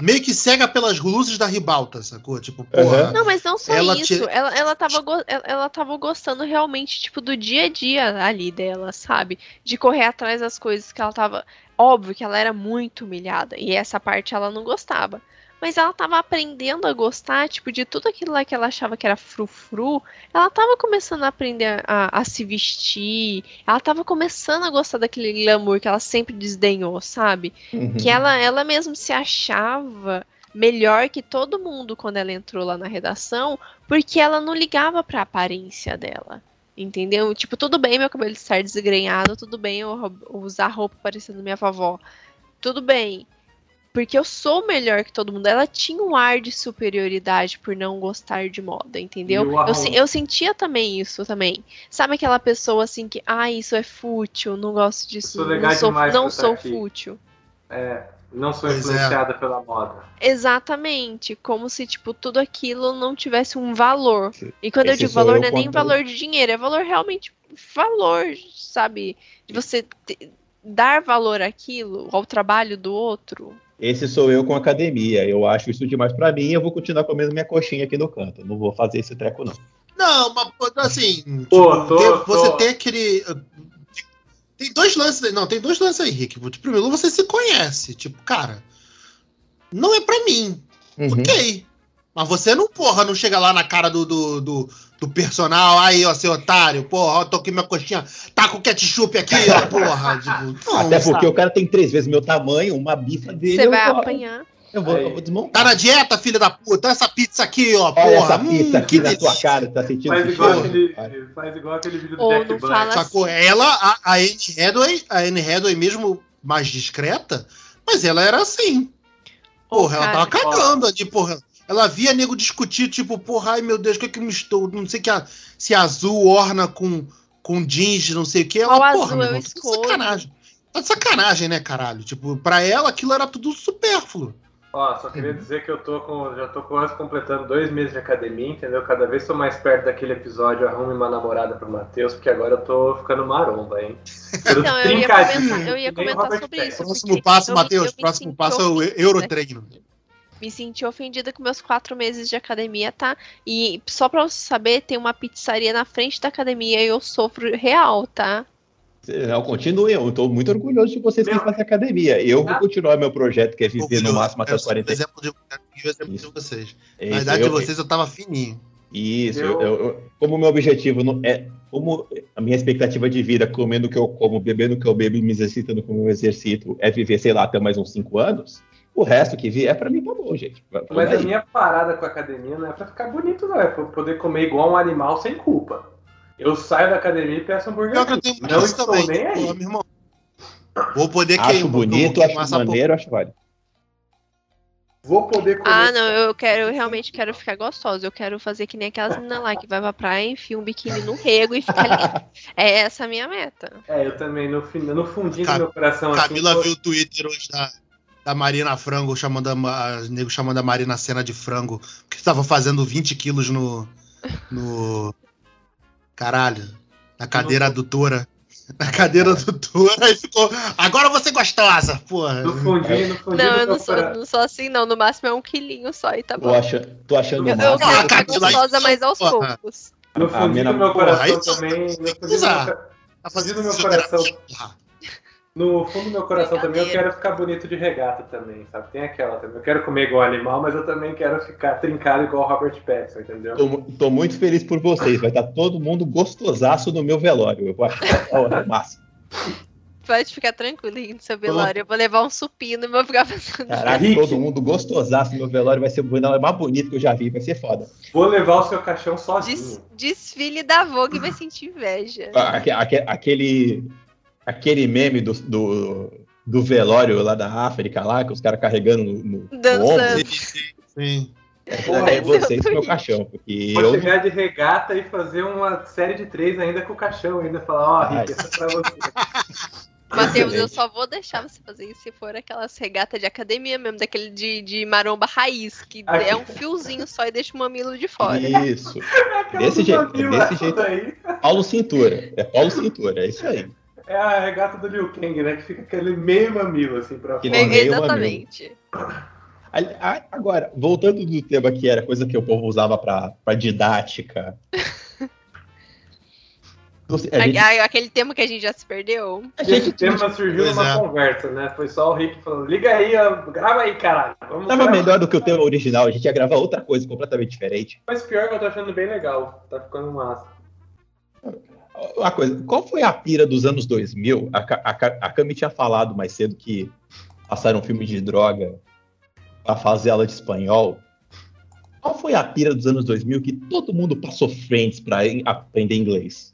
meio que cega pelas luzes da ribalta, sacou? Tipo, porra. Aham. Não, mas não só Ela isso. tira- Ela, ela, tava go- ela tava gostando realmente, tipo, do dia a dia ali dela, sabe? De correr atrás das coisas que ela tava. Óbvio que ela era muito humilhada. E essa parte ela não gostava. Mas ela tava aprendendo a gostar, tipo, de tudo aquilo lá que ela achava que era frufru. Ela tava começando a aprender a, a se vestir. Ela tava começando a gostar daquele glamour que ela sempre desdenhou, sabe? Uhum. que ela, ela mesmo se achava melhor que todo mundo quando ela entrou lá na redação, porque ela não ligava pra aparência dela. Entendeu? Tipo, tudo bem meu cabelo estar desgrenhado, tudo bem eu usar roupa parecendo minha avó. Tudo bem. Porque eu sou melhor que todo mundo. Ela tinha um ar de superioridade por não gostar de moda, entendeu? Eu, eu sentia também isso também. Sabe aquela pessoa assim que, ah, isso é fútil, não gosto disso, Sou não legal sou, demais não sou fútil. É, não sou é. influenciada pela moda. Exatamente, como se tipo tudo aquilo não tivesse um valor. E quando eu Esse digo sou valor, eu não é nem valor de dinheiro, é valor realmente valor, sabe? De você te- dar valor àquilo, ao trabalho do outro. Esse sou eu com academia. Eu acho isso demais pra mim. Eu vou continuar comendo minha coxinha aqui no canto. Não vou fazer esse treco, não. Não, mas pô, assim. Pô, tipo, tô- tem- tô- você tem aquele. Tem dois lances. aí- Não, tem dois lances aí, Rick. Tipo, primeiro, você se conhece. Tipo, cara, não é pra mim. Uhum. Ok. Mas você não, porra, não chega lá na cara do, do, do, do personal, aí, ó, seu otário, porra, ó, tô aqui minha coxinha, tá com ketchup aqui, ó, porra. Tipo, não, Até porque sabe? o cara tem três vezes meu tamanho, uma bifa dele. Você vai vou- apanhar. Eu vou, eu vou desmontar. Tá na dieta, filha da puta? Essa pizza aqui, ó, Olha porra. essa pizza hum, aqui que na tua cara, tá sentindo Faz igual, cheiro? aquele, faz igual aquele vídeo do Ou Jack Black. Sacou? Ela, a, a Anne Hathaway, a Anne Hathaway mesmo mais discreta, mas ela era assim. Ô, Porra, ela tava cagando ali, porra. Ela via nego discutir, tipo, porra, ai meu Deus, o que é que estou? Não sei que a, se azul orna com, com jeans, não sei o que. Ela, Qual porra, azul meu eu irmão, tá de escolho? sacanagem. Tá de sacanagem, né, caralho? Tipo, pra ela aquilo era tudo supérfluo. Ó, só queria dizer que eu tô com. Já tô quase completando dois meses de academia, entendeu? Cada vez tô mais perto daquele episódio Arrume uma namorada pro Matheus, porque agora eu tô ficando maromba, hein? Então, eu ia comentar, eu ia comentar sobre isso. Próximo passo, Matheus, próximo passo é o. Eurotreino. Me senti ofendida com meus quatro meses de academia, tá? E só pra você saber, tem uma pizzaria na frente da academia e eu sofro real, tá? Não, continue. Eu tô muito orgulhoso de vocês que fazem academia. Eu vou Ah. continuar meu projeto, que é viver no máximo até Eu os sou um 40. exemplo de, eu exemplo de Isso. vocês. Na idade eu- de vocês, eu tava fininho. Isso, Eu- eu, eu- como o meu objetivo não é. Como a minha expectativa de vida, comendo o que eu como, bebendo o que eu bebo e me exercitando como eu exercito, é viver, sei lá, até mais uns 5 anos, o resto que vier, pra mim tá bom, gente. Vamos Mas a aí. minha parada com a academia não é pra ficar bonito, não. É pra poder comer igual um animal sem culpa. Eu saio da academia e peço hambúrguer. Eu tenho Não isso estou também. nem aí. Pô, meu irmão. Vou poder Acho queimar- bonito, acho maneiro, acho válido. Vou poder comer. Ah, não, eu quero, eu realmente quero ficar gostosa. Eu quero fazer que nem aquelas meninas lá que vai pra praia, enfia um biquíni no rego e fica ali. É essa a minha meta. É, eu também, no, no fundinho Cam- do meu coração. assim, Camila tô- viu o Twitter hoje da, da Marina Frango, chamando a, a nego chamando a Marina Cena de frango, que estava fazendo 20 quilos no. no. Caralho. Na cadeira adutora. Na cadeira adutora e ficou. Agora você gostosa! Porra. No fundinho, no fundinho Não, eu não sou, não sou assim, não. No máximo é um quilinho só e tá bom. acha, tô achando Eu, eu Ah, ficar Camila, gostosa, mas aos porra. poucos. No A fundinho do meu Porra, coração aí tu- também. tem No que fundinho, do usar. meu, Tá fazendo no meu coração. No fundo do meu coração também eu quero ficar bonito de regata também, sabe? Tem aquela também. Eu quero comer igual animal, mas eu também quero ficar trincado igual o Robert Pattinson, entendeu? Tô, tô muito feliz por vocês. Vai estar todo mundo gostosaço no meu velório. Eu vou achar da hora, massa. Pode ficar tranquilo aí no seu velório. Eu vou levar um supino e vou ficar pensando. Caraca, Rick. todo mundo gostosaço no meu velório. Vai ser o mais bonito que eu já vi. Vai ser foda. Vou levar o seu caixão sozinho. Des- desfile da Vogue vai sentir inveja. Aque- aque- Aquele. Aquele meme do, do, do velório lá da África, lá, que os caras carregando no, no, ombro. Sim, sim. É, é vocês com o meu caixão, porque Vou eu chegar de regata e fazer uma série de três ainda com o caixão, ainda falar, ó, Ai. Rick, essa é pra você. Matheus, eu só vou deixar você fazer isso se for aquelas regatas de academia mesmo, daquele de, de maromba raiz, que Aqui. é um fiozinho só e deixa o mamilo de fora. Isso. Desse jeito, mamilo, desse jeito. daí Paulo Cintura. É Paulo Cintura, é isso aí. É a regata do Liu Kang, né? Que fica aquele meio mamilo assim pra Que fora. Exatamente. Agora, voltando do tema que era coisa que o povo usava pra, pra didática. A gente- A- Aquele tema que a gente já se perdeu. a esse gente tema surgiu Pois numa é. conversa, né? Foi só o Rick falando, liga aí, grava aí, caralho. Vamos tava gravar. melhor do que o tema original, a gente ia gravar outra coisa completamente diferente. Mas pior que eu tô achando bem legal. Tá ficando massa. Uma coisa, qual foi a pira dos anos 2000? A, a, a Cami tinha falado mais cedo que passaram um filme de droga pra fazer aula de espanhol. Qual foi a pira dos anos 2000 que todo mundo passou frentes pra em- aprender inglês?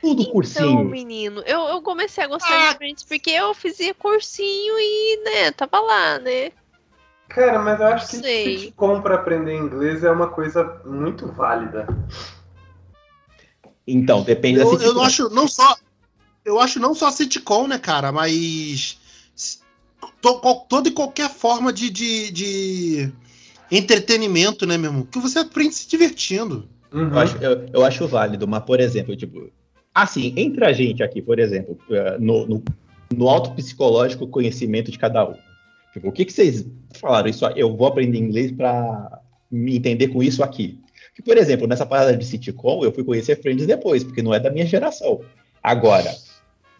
Tudo Então, cursinho. menino, eu, eu comecei a gostar Ah. de Friends porque eu fazia cursinho e, né, tava lá, né? Cara, mas eu acho que Sei. sitcom pra aprender inglês é uma coisa muito válida. Então, depende da Eu, eu sitcom. não acho não só. Eu acho não só sitcom, né, cara, mas. to- toda e qualquer forma de, de, de entretenimento, né, meu irmão? Que você aprende se divertindo. Uhum. Eu acho, eu, eu acho válido, mas, por exemplo, tipo, assim, entre a gente aqui, por exemplo, eh, no, no, no alto psicológico conhecimento de cada um. Tipo, o que, que vocês falaram? Isso, eu vou aprender inglês para me entender com isso aqui. Que, por exemplo, nessa parada de sitcom, eu fui conhecer Friends depois, porque não é da minha geração. Agora,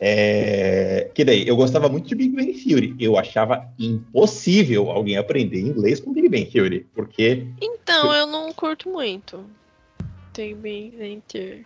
é, que daí, eu gostava muito de Big Bang Theory. Eu achava impossível alguém aprender inglês com Big Bang Theory, porque Então, eu não curto muito. Tem bem entre.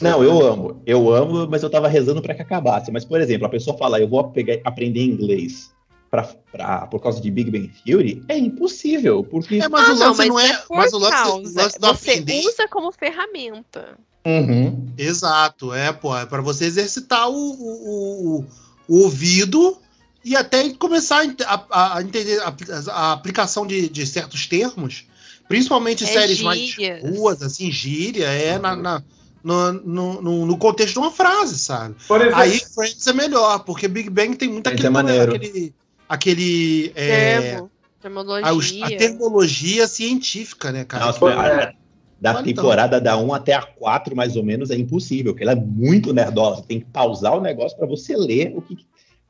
Não, eu amo. Eu amo, mas eu tava rezando para que acabasse. Mas, por exemplo, a pessoa falar, eu vou pegar, aprender inglês pra, pra, por causa de Big Bang Theory, é impossível, porque... É, mas Ah, o lance não, é. por mas o lance, causa. lance do Você aprender. usa como ferramenta. Uhum. Exato, é, pô, é para você exercitar o, o, o- o ouvido e até começar a, a- a entender a, a aplicação de, de certos termos, principalmente É séries mais gírias. ruas, assim, gíria, é na, na- no, no, no- no contexto de uma frase, sabe? Por exemplo, Aí Friends é melhor, porque Big Bang tem muito Friends aquele, é maneiro. aquele, aquele é, Termo, termologia. a, a termologia científica, né, cara? Nossa, Que- a- da Olha, temporada da 1 até a 4, mais ou menos, é impossível, porque ela é muito nerdola. Você tem que pausar o negócio para você ler o que,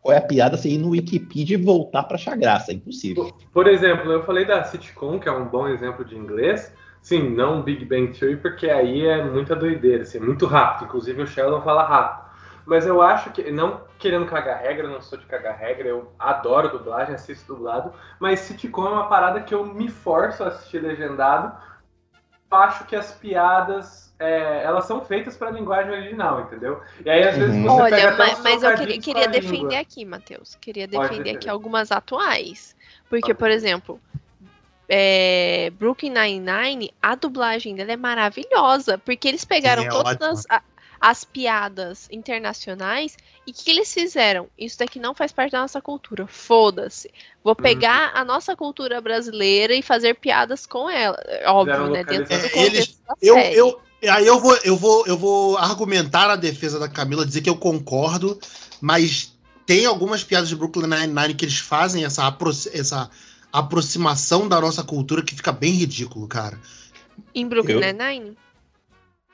qual é a piada, você ir no Wikipedia e voltar para achar graça. É impossível. Por exemplo, eu falei da sitcom, que é um bom exemplo de inglês. Sim, não Big Bang Theory, porque aí é muita doideira, assim, é muito rápido. Inclusive o Sheldon fala rápido. Mas eu acho que, não querendo cagar regra, não sou de cagar regra, eu adoro dublagem, assisto dublado, mas sitcom é uma parada que eu me forço a assistir legendado. Eu acho que as piadas, é, elas são feitas para a linguagem original, entendeu? E aí às vezes Uhum. você pega Olha, até mas, mas eu queria, queria a língua. defender aqui, Matheus. Queria defender aqui defender. algumas atuais. Porque, por exemplo, é, Brooklyn Nine-Nine, a dublagem dela é maravilhosa. Porque eles pegaram Sim, é todas as, a- as piadas internacionais e o que eles fizeram? Isso daqui não faz parte da nossa cultura. Foda-se. Vou Uhum. pegar a nossa cultura brasileira e fazer piadas com ela. Óbvio, Fizeram né? Dentro do contexto Eles- da Eu, série. eu, aí eu vou, eu vou, eu vou argumentar a defesa da Camila, dizer que eu concordo, mas tem algumas piadas de Brooklyn Nine-Nine que eles fazem essa, apro essa aproximação da nossa cultura que fica bem ridículo, cara. Em Brooklyn Eu- Nine-Nine?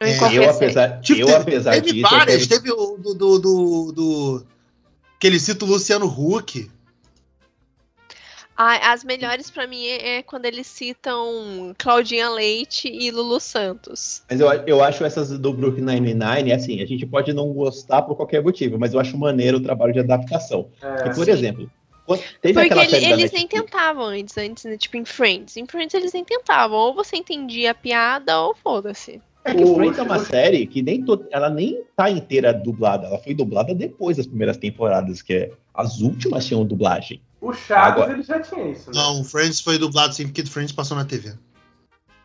É, Em qualquer Eu, apesar, Tipo, eu, teve, apesar teve disso, eu várias, quero- teve o do, do, do, do- que ele cita o Luciano Huck. Ah, as melhores pra mim é, é quando eles citam Claudinha Leite e Lulu Santos. Mas eu, eu acho essas do Brooklyn Nine-Nine, assim, a gente pode não gostar por qualquer motivo, mas eu acho maneiro o trabalho de adaptação. É, Porque, por Sim. exemplo, teve Porque aquela ele- eles nem tentavam antes, antes, né, tipo em Friends. Em Friends eles nem tentavam. Ou você entendia a piada ou foda-se. É que O- Friends é uma o- série que nem to- ela nem tá inteira dublada, ela foi dublada depois das primeiras temporadas, que é, as últimas tinham dublagem. O Chaves Agora- ele já tinha isso, né? Não, o Friends foi dublado sim, porque Friends passou na TV.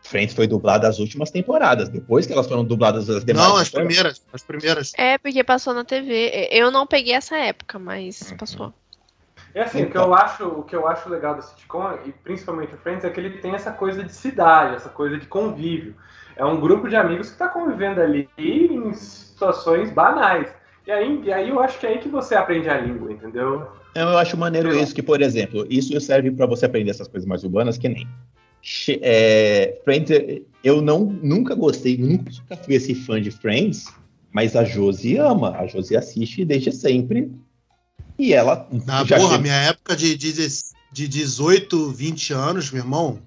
Friends foi dublada as últimas temporadas, depois que elas foram dubladas as demais. Não, as primeiras, as primeiras. É, porque passou na TV. Eu não peguei essa época, mas Uhum. passou. É assim, o que eu acho, o que eu acho legal do sitcom, e principalmente o Friends, é que ele tem essa coisa de cidade, essa coisa de convívio. É um grupo de amigos que está convivendo ali em situações banais. E aí, e aí eu acho que é aí que você aprende a língua, entendeu? Eu acho maneiro isso, que, por exemplo, isso serve para você aprender essas coisas mais urbanas, que nem. Che- É, Friends, eu não, nunca gostei, nunca fui esse fã de Friends, mas a Josie ama, a Josie assiste desde sempre. E ela. Na porra, chegou- minha época de, de, de 18, 20 anos, meu irmão,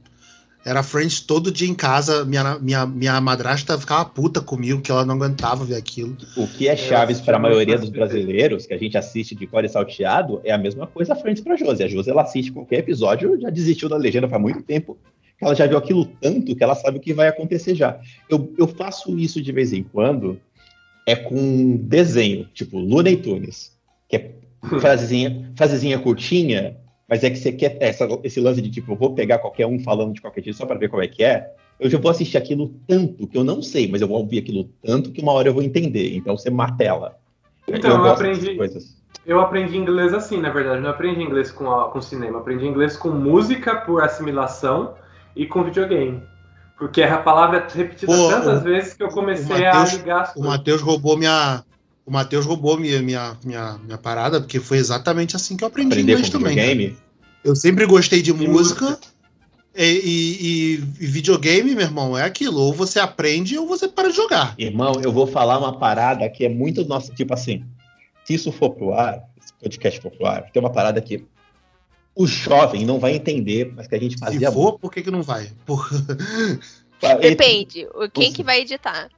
era Friends todo dia em casa. Minha, minha, minha madrasta ficava puta comigo, que ela não aguentava ver aquilo. O que é chaves para a maioria dos brasileiros, que a gente assiste de core salteado, é a mesma coisa Friends para Josie. A Josie ela assiste qualquer episódio, já desistiu da legenda faz muito tempo. que Ela já viu aquilo tanto que ela sabe o que vai acontecer já. Eu, eu faço isso de vez em quando, é com desenho, tipo Looney Tunes, que é frasezinha, frasezinha curtinha, mas é que você quer essa, esse lance de tipo, eu vou pegar qualquer um falando de qualquer jeito só para ver como é que é. Eu já vou assistir aquilo tanto que eu não sei, mas eu vou ouvir aquilo tanto que uma hora eu vou entender. Então você martela. Então, eu, dessas aprendi, coisas. eu aprendi inglês assim, na verdade. Não aprendi inglês com, a- com cinema, aprendi inglês com música por assimilação e com videogame. Porque a palavra é repetida Pô, tantas o- vezes que eu comecei Mateus- a ligar as O. Matheus roubou minha. O Matheus roubou minha, minha, minha, minha parada, porque foi exatamente assim que eu aprendi Aprender inglês com também. cara. videogame. Eu sempre gostei de música. música. E, e- e videogame, meu irmão, é aquilo. Ou você aprende ou você para de jogar. Irmão, eu vou falar uma parada que é muito nossa, tipo assim, se isso for pro ar, esse podcast for pro ar, tem uma parada que o jovem não vai entender, mas que a gente Se fazia for, por que, que não vai? Por... muito. Depende. o- Quem que vai editar?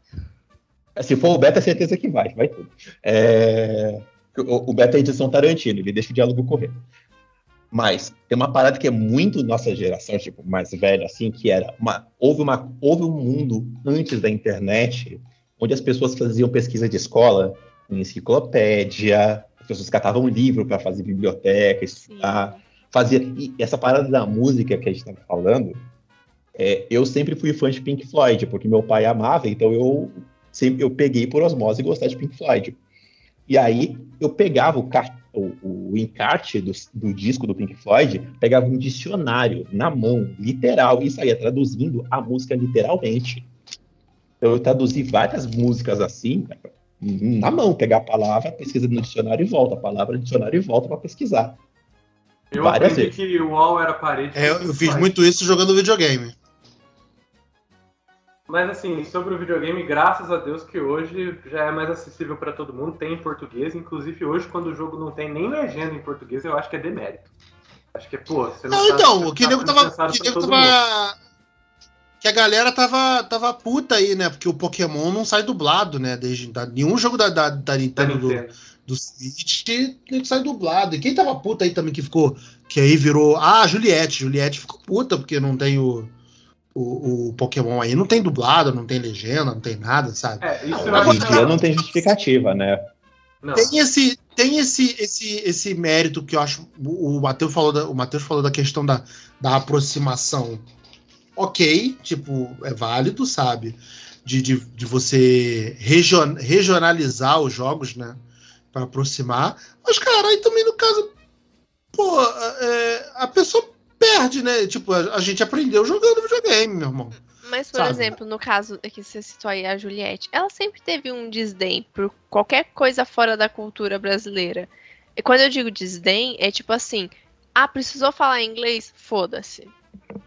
Se for o Beto, é certeza que vai, vai tudo. É, O, o Beto é edição Tarantino, ele deixa o diálogo correr. Mas tem uma parada que é muito nossa geração, tipo, mais velha, assim, que era uma. Houve, uma, houve um mundo antes da internet onde as pessoas faziam pesquisa de escola em enciclopédia, as pessoas catavam um livro para fazer biblioteca, estudar fazia. E essa parada da música que a gente estava falando, é, eu sempre fui fã de Pink Floyd, porque meu pai amava, então eu sempre eu peguei por osmose gostar de Pink Floyd. E aí eu pegava o, car- o, o encarte do, do disco do Pink Floyd, pegava um dicionário na mão, literal, e saía traduzindo a música literalmente. Então eu traduzi várias músicas assim, na mão, pegar a palavra, pesquisa no dicionário e volta, a palavra no dicionário e volta para pesquisar. Eu várias aprendi vezes. que o wall era parede. É, eu fiz muito isso jogando videogame. Mas assim, sobre o videogame, graças a Deus que hoje já é mais acessível para todo mundo, tem em português. Inclusive hoje, quando o jogo não tem nem legenda em português, eu acho que é demérito. Acho que é, pô, você não Não, tá- então, o que tá nego sendo tava. Que nego todo mundo. tava. Que a galera tava, tava puta aí, né? Porque o Pokémon não sai dublado, né? Desde, da, nenhum jogo da, da, da Da Nintendo do, Nintendo. do Switch sai dublado. E quem tava puta aí também que ficou. Que aí virou. Ah, Juliette. Juliette ficou puta porque não tem o. O, o Pokémon aí não tem dublado, não tem legenda, não tem nada, sabe? É, isso eu Hoje acho em dia não tem justificativa, né? Não. Tem esse, tem esse, esse, esse mérito que eu acho. O, o Matheus falou, da, o Matheus falou da questão da, da aproximação. Ok, tipo, é válido, sabe? De, de, de você region, regionalizar os jogos, né? Pra aproximar. Mas, cara, aí também no caso. Pô, é, a pessoa perde, né? Tipo, a, a gente aprendeu jogando videogame, meu irmão. Mas, por Sabe? exemplo, no caso que você citou aí a Juliette, ela sempre teve um desdém por qualquer coisa fora da cultura brasileira. E quando eu digo desdém, é tipo assim: ah, precisou falar inglês? Foda-se.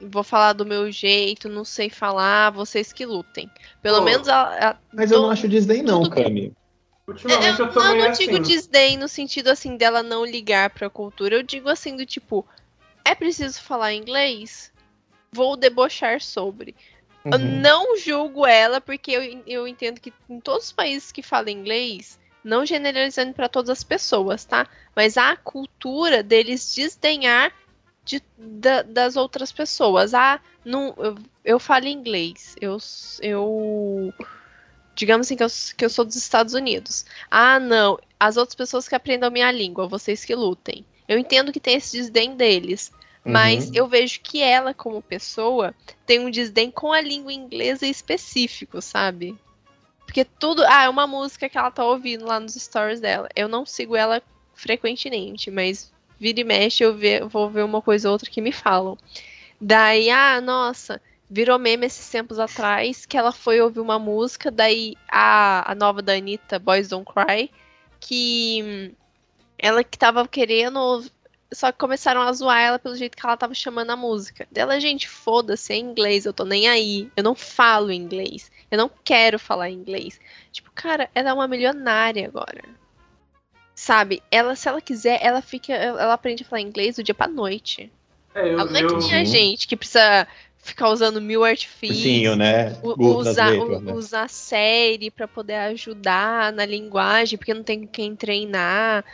Vou falar do meu jeito, não sei falar, vocês que lutem. Pelo Pô. menos ela, ela- Mas eu não acho Disney, não. Cami. Ultimamente eu, eu, tô não, meio não assim. digo desdém no sentido assim dela não ligar pra cultura. Eu digo assim do tipo, é preciso falar inglês? Vou debochar sobre. Eu Uhum. não julgo ela, porque eu, eu entendo que em todos os países que falam inglês, não generalizando para todas as pessoas, tá? Mas há a cultura deles desdenhar de, da- das outras pessoas. Ah, não, eu, eu falo inglês. Eu, eu digamos assim que eu, que eu sou dos Estados Unidos. Ah, não, as outras pessoas que aprendam minha língua, vocês que lutem. Eu entendo que tem esse desdém deles. Mas Uhum. eu vejo que ela, como pessoa, tem um desdém com a língua inglesa específico, sabe? Porque tudo. Ah, é uma música que ela tá ouvindo lá nos stories dela. Eu não sigo ela frequentemente, mas vira e mexe eu ve- vou ver uma coisa ou outra que me falam. Daí, ah, nossa, virou meme esses tempos atrás que ela foi ouvir uma música, daí a, a nova da Anitta, Boys Don't Cry, que hum, ela que tava querendo. Só que começaram a zoar ela pelo jeito que ela tava chamando a música. Dela, gente, foda-se, é inglês, eu tô nem aí. Eu não falo inglês. Eu não quero falar inglês. Tipo, cara, ela é uma milionária agora. Sabe? Ela, se ela quiser, ela fica. Ela aprende a falar inglês do dia pra noite. É, eu, Ela não é que eu- nem a Uhum. gente que precisa ficar usando mil artifícios. Ursinho, né? usar, u- né? usar série pra poder ajudar na linguagem, porque não tem quem treinar.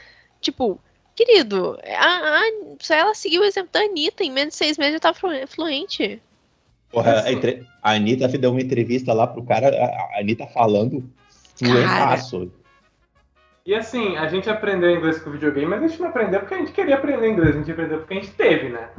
Tipo, querido, a, a, só ela seguiu o exemplo da Anitta, em menos de seis meses já tá flu- fluente. Porra, a, entre- a Anitta deu uma entrevista lá pro cara, a a Anitta falando fluentaço. E assim, a gente aprendeu inglês com videogame, mas a gente não aprendeu porque a gente queria aprender inglês, a gente aprendeu porque a gente teve, né?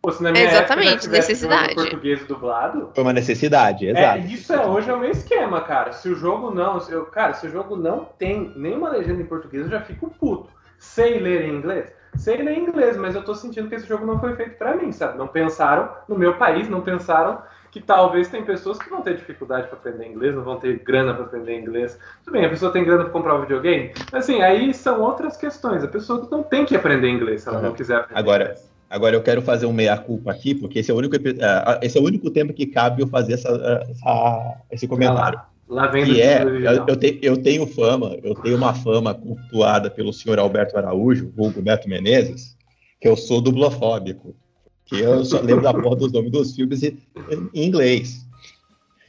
Pô, se na minha Exatamente, época necessidade. português dublado, Foi uma necessidade, é, exato. isso é hoje é o meu esquema, cara. Se o jogo não, se eu, cara, se o jogo não tem nenhuma legenda em português, eu já fico puto. Sei ler em inglês? Sei ler em inglês, mas eu tô sentindo que esse jogo não foi feito pra mim, sabe? Não pensaram no meu país, não pensaram que talvez tem pessoas que vão ter dificuldade pra aprender inglês, não vão ter grana pra aprender inglês. Tudo bem, a pessoa tem grana pra comprar um videogame, assim, aí são outras questões. A pessoa não tem que aprender inglês se ela não Uhum. quiser aprender Agora, inglês. Agora eu quero fazer um meia-culpa aqui, porque esse é o único, epi- ah, esse é o único tempo que cabe eu fazer essa, essa- esse comentário. Lá vem Que é, eu, eu, te- eu tenho fama, eu tenho uma fama cultuada pelo senhor Alberto Araújo, vulgo Beto Menezes, que eu sou dublofóbico. Que eu só lembro da porra dos nomes dos filmes em, em inglês.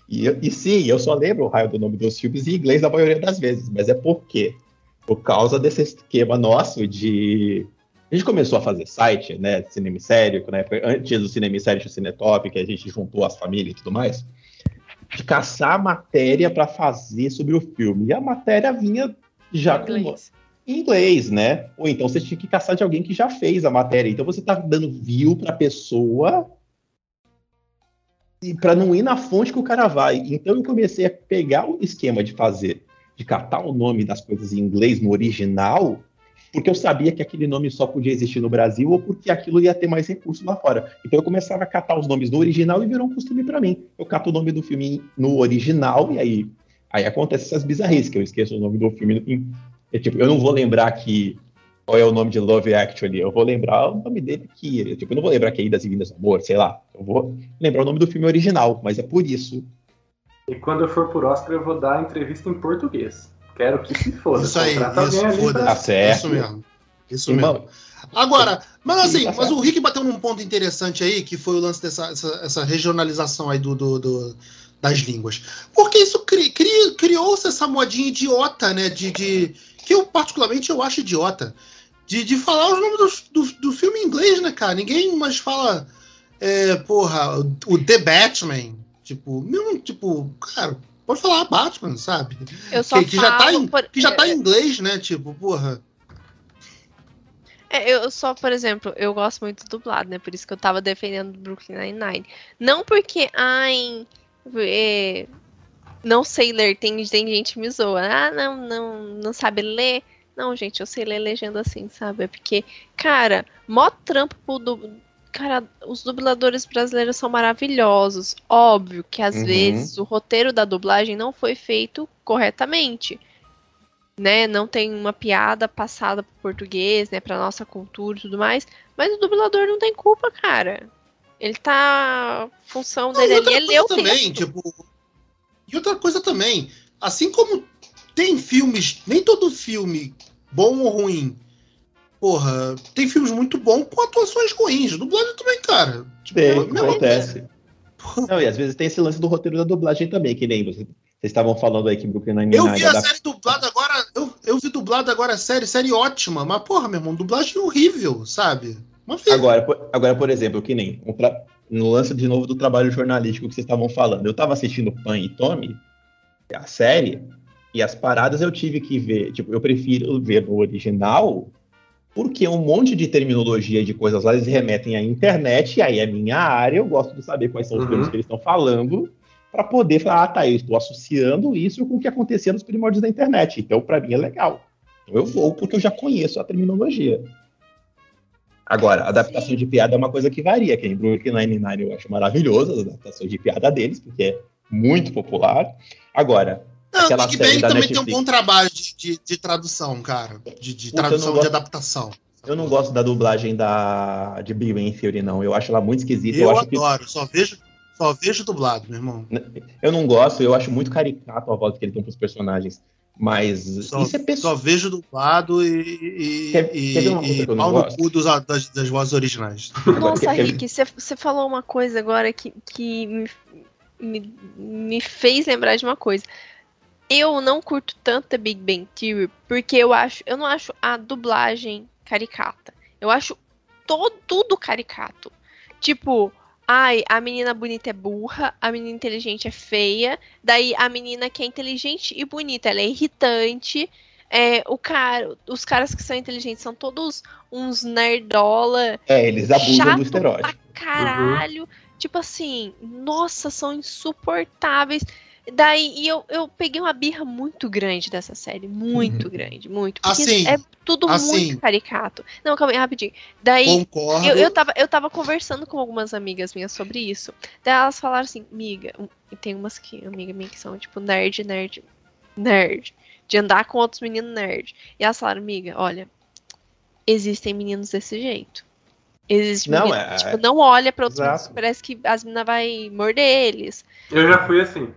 E, e sim, eu só lembro o raio do nome dos filmes em inglês na maioria das vezes. Mas é por quê? Por causa desse esquema nosso de. A gente começou a fazer site, né? Cinema Sério, né, antes do Cinema Sério o Cinetop, que a gente juntou as famílias e tudo mais de caçar matéria para fazer sobre o filme. E a matéria vinha já com Inglês. em inglês, né? Ou então você tinha que caçar de alguém que já fez a matéria. Então você tá dando view para pessoa e para não ir na fonte que o cara vai. Então eu comecei a pegar o esquema de fazer, de catar o nome das coisas em inglês no original, porque eu sabia que aquele nome só podia existir no Brasil ou porque aquilo ia ter mais recursos lá fora. Então eu começava a catar os nomes no original e virou um costume para mim. Eu cato o nome do filme no original e aí aí acontece essas bizarrices que eu esqueço o nome do filme. É, tipo, eu não vou lembrar aqui qual é o nome de Love Actually, eu vou lembrar o nome dele aqui. Eu, tipo, eu não vou lembrar que é Idas e Vindas do Amor, sei lá. Eu vou lembrar o nome do filme original, mas é por isso. E quando eu for por Oscar, eu vou dar a entrevista em português. Quero que se foda. Isso aí, isso, foda-se. Tá certo. Isso mesmo. Isso Irmão, mesmo. Agora, mas assim, Tá mas o Rick bateu num ponto interessante aí, que foi o lance dessa essa, essa regionalização aí do, do- do- das línguas. Porque isso cri- cri- criou-se essa modinha idiota, né? De, de- que eu, particularmente, eu acho idiota. De, de falar os nomes do, do, do filme em inglês, né, cara? Ninguém mais fala, é, porra, o The Batman. Tipo, mesmo, tipo, cara, pode falar Batman, sabe? Eu só Que, que já tá em, por- que já tá em inglês, né? Tipo, porra. É, eu só, por exemplo, eu gosto muito do dublado, né? Por isso que eu tava defendendo Brooklyn Nine-Nine. Não porque, ai, é, não sei ler, tem, tem gente que me zoa. Ah, não, não, não sabe ler. Não, gente, eu sei ler legenda assim, sabe? É porque, cara, mó trampo pro. Cara, os dubladores brasileiros são maravilhosos. Óbvio que às Uhum. vezes o roteiro da dublagem não foi feito corretamente né, não tem uma piada passada pro português, né, pra nossa cultura e tudo mais, mas o dublador não tem culpa, cara. Ele tá. Função dele e ali é ler o também, texto. tipo. E outra coisa também, assim como tem filmes, nem todo filme, bom ou ruim, porra, tem filmes muito bons com atuações ruins. Dublagem também, cara. Tipo, Tem, é acontece. Não, e às vezes tem esse lance do roteiro da dublagem também, que nem você- vocês estavam falando aí que Brooklyn Nine-Nine Eu vi a era- série dublada agora, eu, eu vi dublada agora a série, série ótima, mas porra, meu irmão, dublagem horrível, sabe? Agora, por, agora, por exemplo, que nem um tra- no lance de novo do trabalho jornalístico que vocês estavam falando. Eu tava assistindo Pan e Tommy, a série, e as paradas eu tive que ver. Tipo, eu prefiro ver no original Porque um monte de terminologia de coisas lá eles remetem à internet, e aí é minha área, eu gosto de saber quais são os Uhum. termos que eles estão falando, para poder falar, ah, tá, eu estou associando isso com o que acontecia nos primórdios da internet. Então, para mim é legal. Então eu vou porque eu já conheço a terminologia. Agora, adaptação de piada é uma coisa que varia. Quem Brooklyn Nine-Nine eu acho maravilhoso, as adaptações de piada deles, porque é muito popular. Agora, Aquela o Big série Bang da também tem um Netflix. bom trabalho de, de, de tradução, cara. De, de Puta, tradução, não de gosto- adaptação. eu não gosto da dublagem da, de Big Bang Theory, não. Eu acho ela muito esquisita. Eu, Eu, acho que adoro, só vejo, só vejo dublado, meu irmão. Eu não gosto, eu acho muito caricato a voz que ele tem pros personagens. Mas Só, isso é pessoal. só vejo dublado e, e, Quer- e, quer ver uma coisa e que eu não pau no gosto? cu dos, das, das vozes originais. Nossa, Rick, você- você falou uma coisa agora que, que me, me, me fez lembrar de uma coisa. Eu não curto tanto a Big Bang Theory porque eu acho, eu não acho a dublagem caricata. Eu acho todo, tudo caricato. Tipo, ai, a menina bonita é burra, a menina inteligente é feia, daí a menina que é inteligente e bonita, ela é irritante. É, o cara, os caras que são inteligentes são todos uns nerdola É, eles abusam do estereótipo. pra caralho. Tipo assim, nossa, são insuportáveis. Daí e eu, eu peguei uma birra muito grande dessa série. Muito Uhum. grande, muito. Porque Assim, é tudo assim. muito caricato. Não, calma aí, rapidinho. Daí Concordo. eu, eu, tava, eu tava conversando com algumas amigas minhas sobre isso. Daí elas falaram assim, amiga, e tem umas que, amiga minha, que são tipo nerd, nerd, nerd. De andar com outros meninos nerd. E elas falaram, amiga, olha, existem meninos desse jeito. Existe Não, menino, é- tipo, não olha pra outros meninos, parece que as meninas vai morder eles. Eu já fui assim.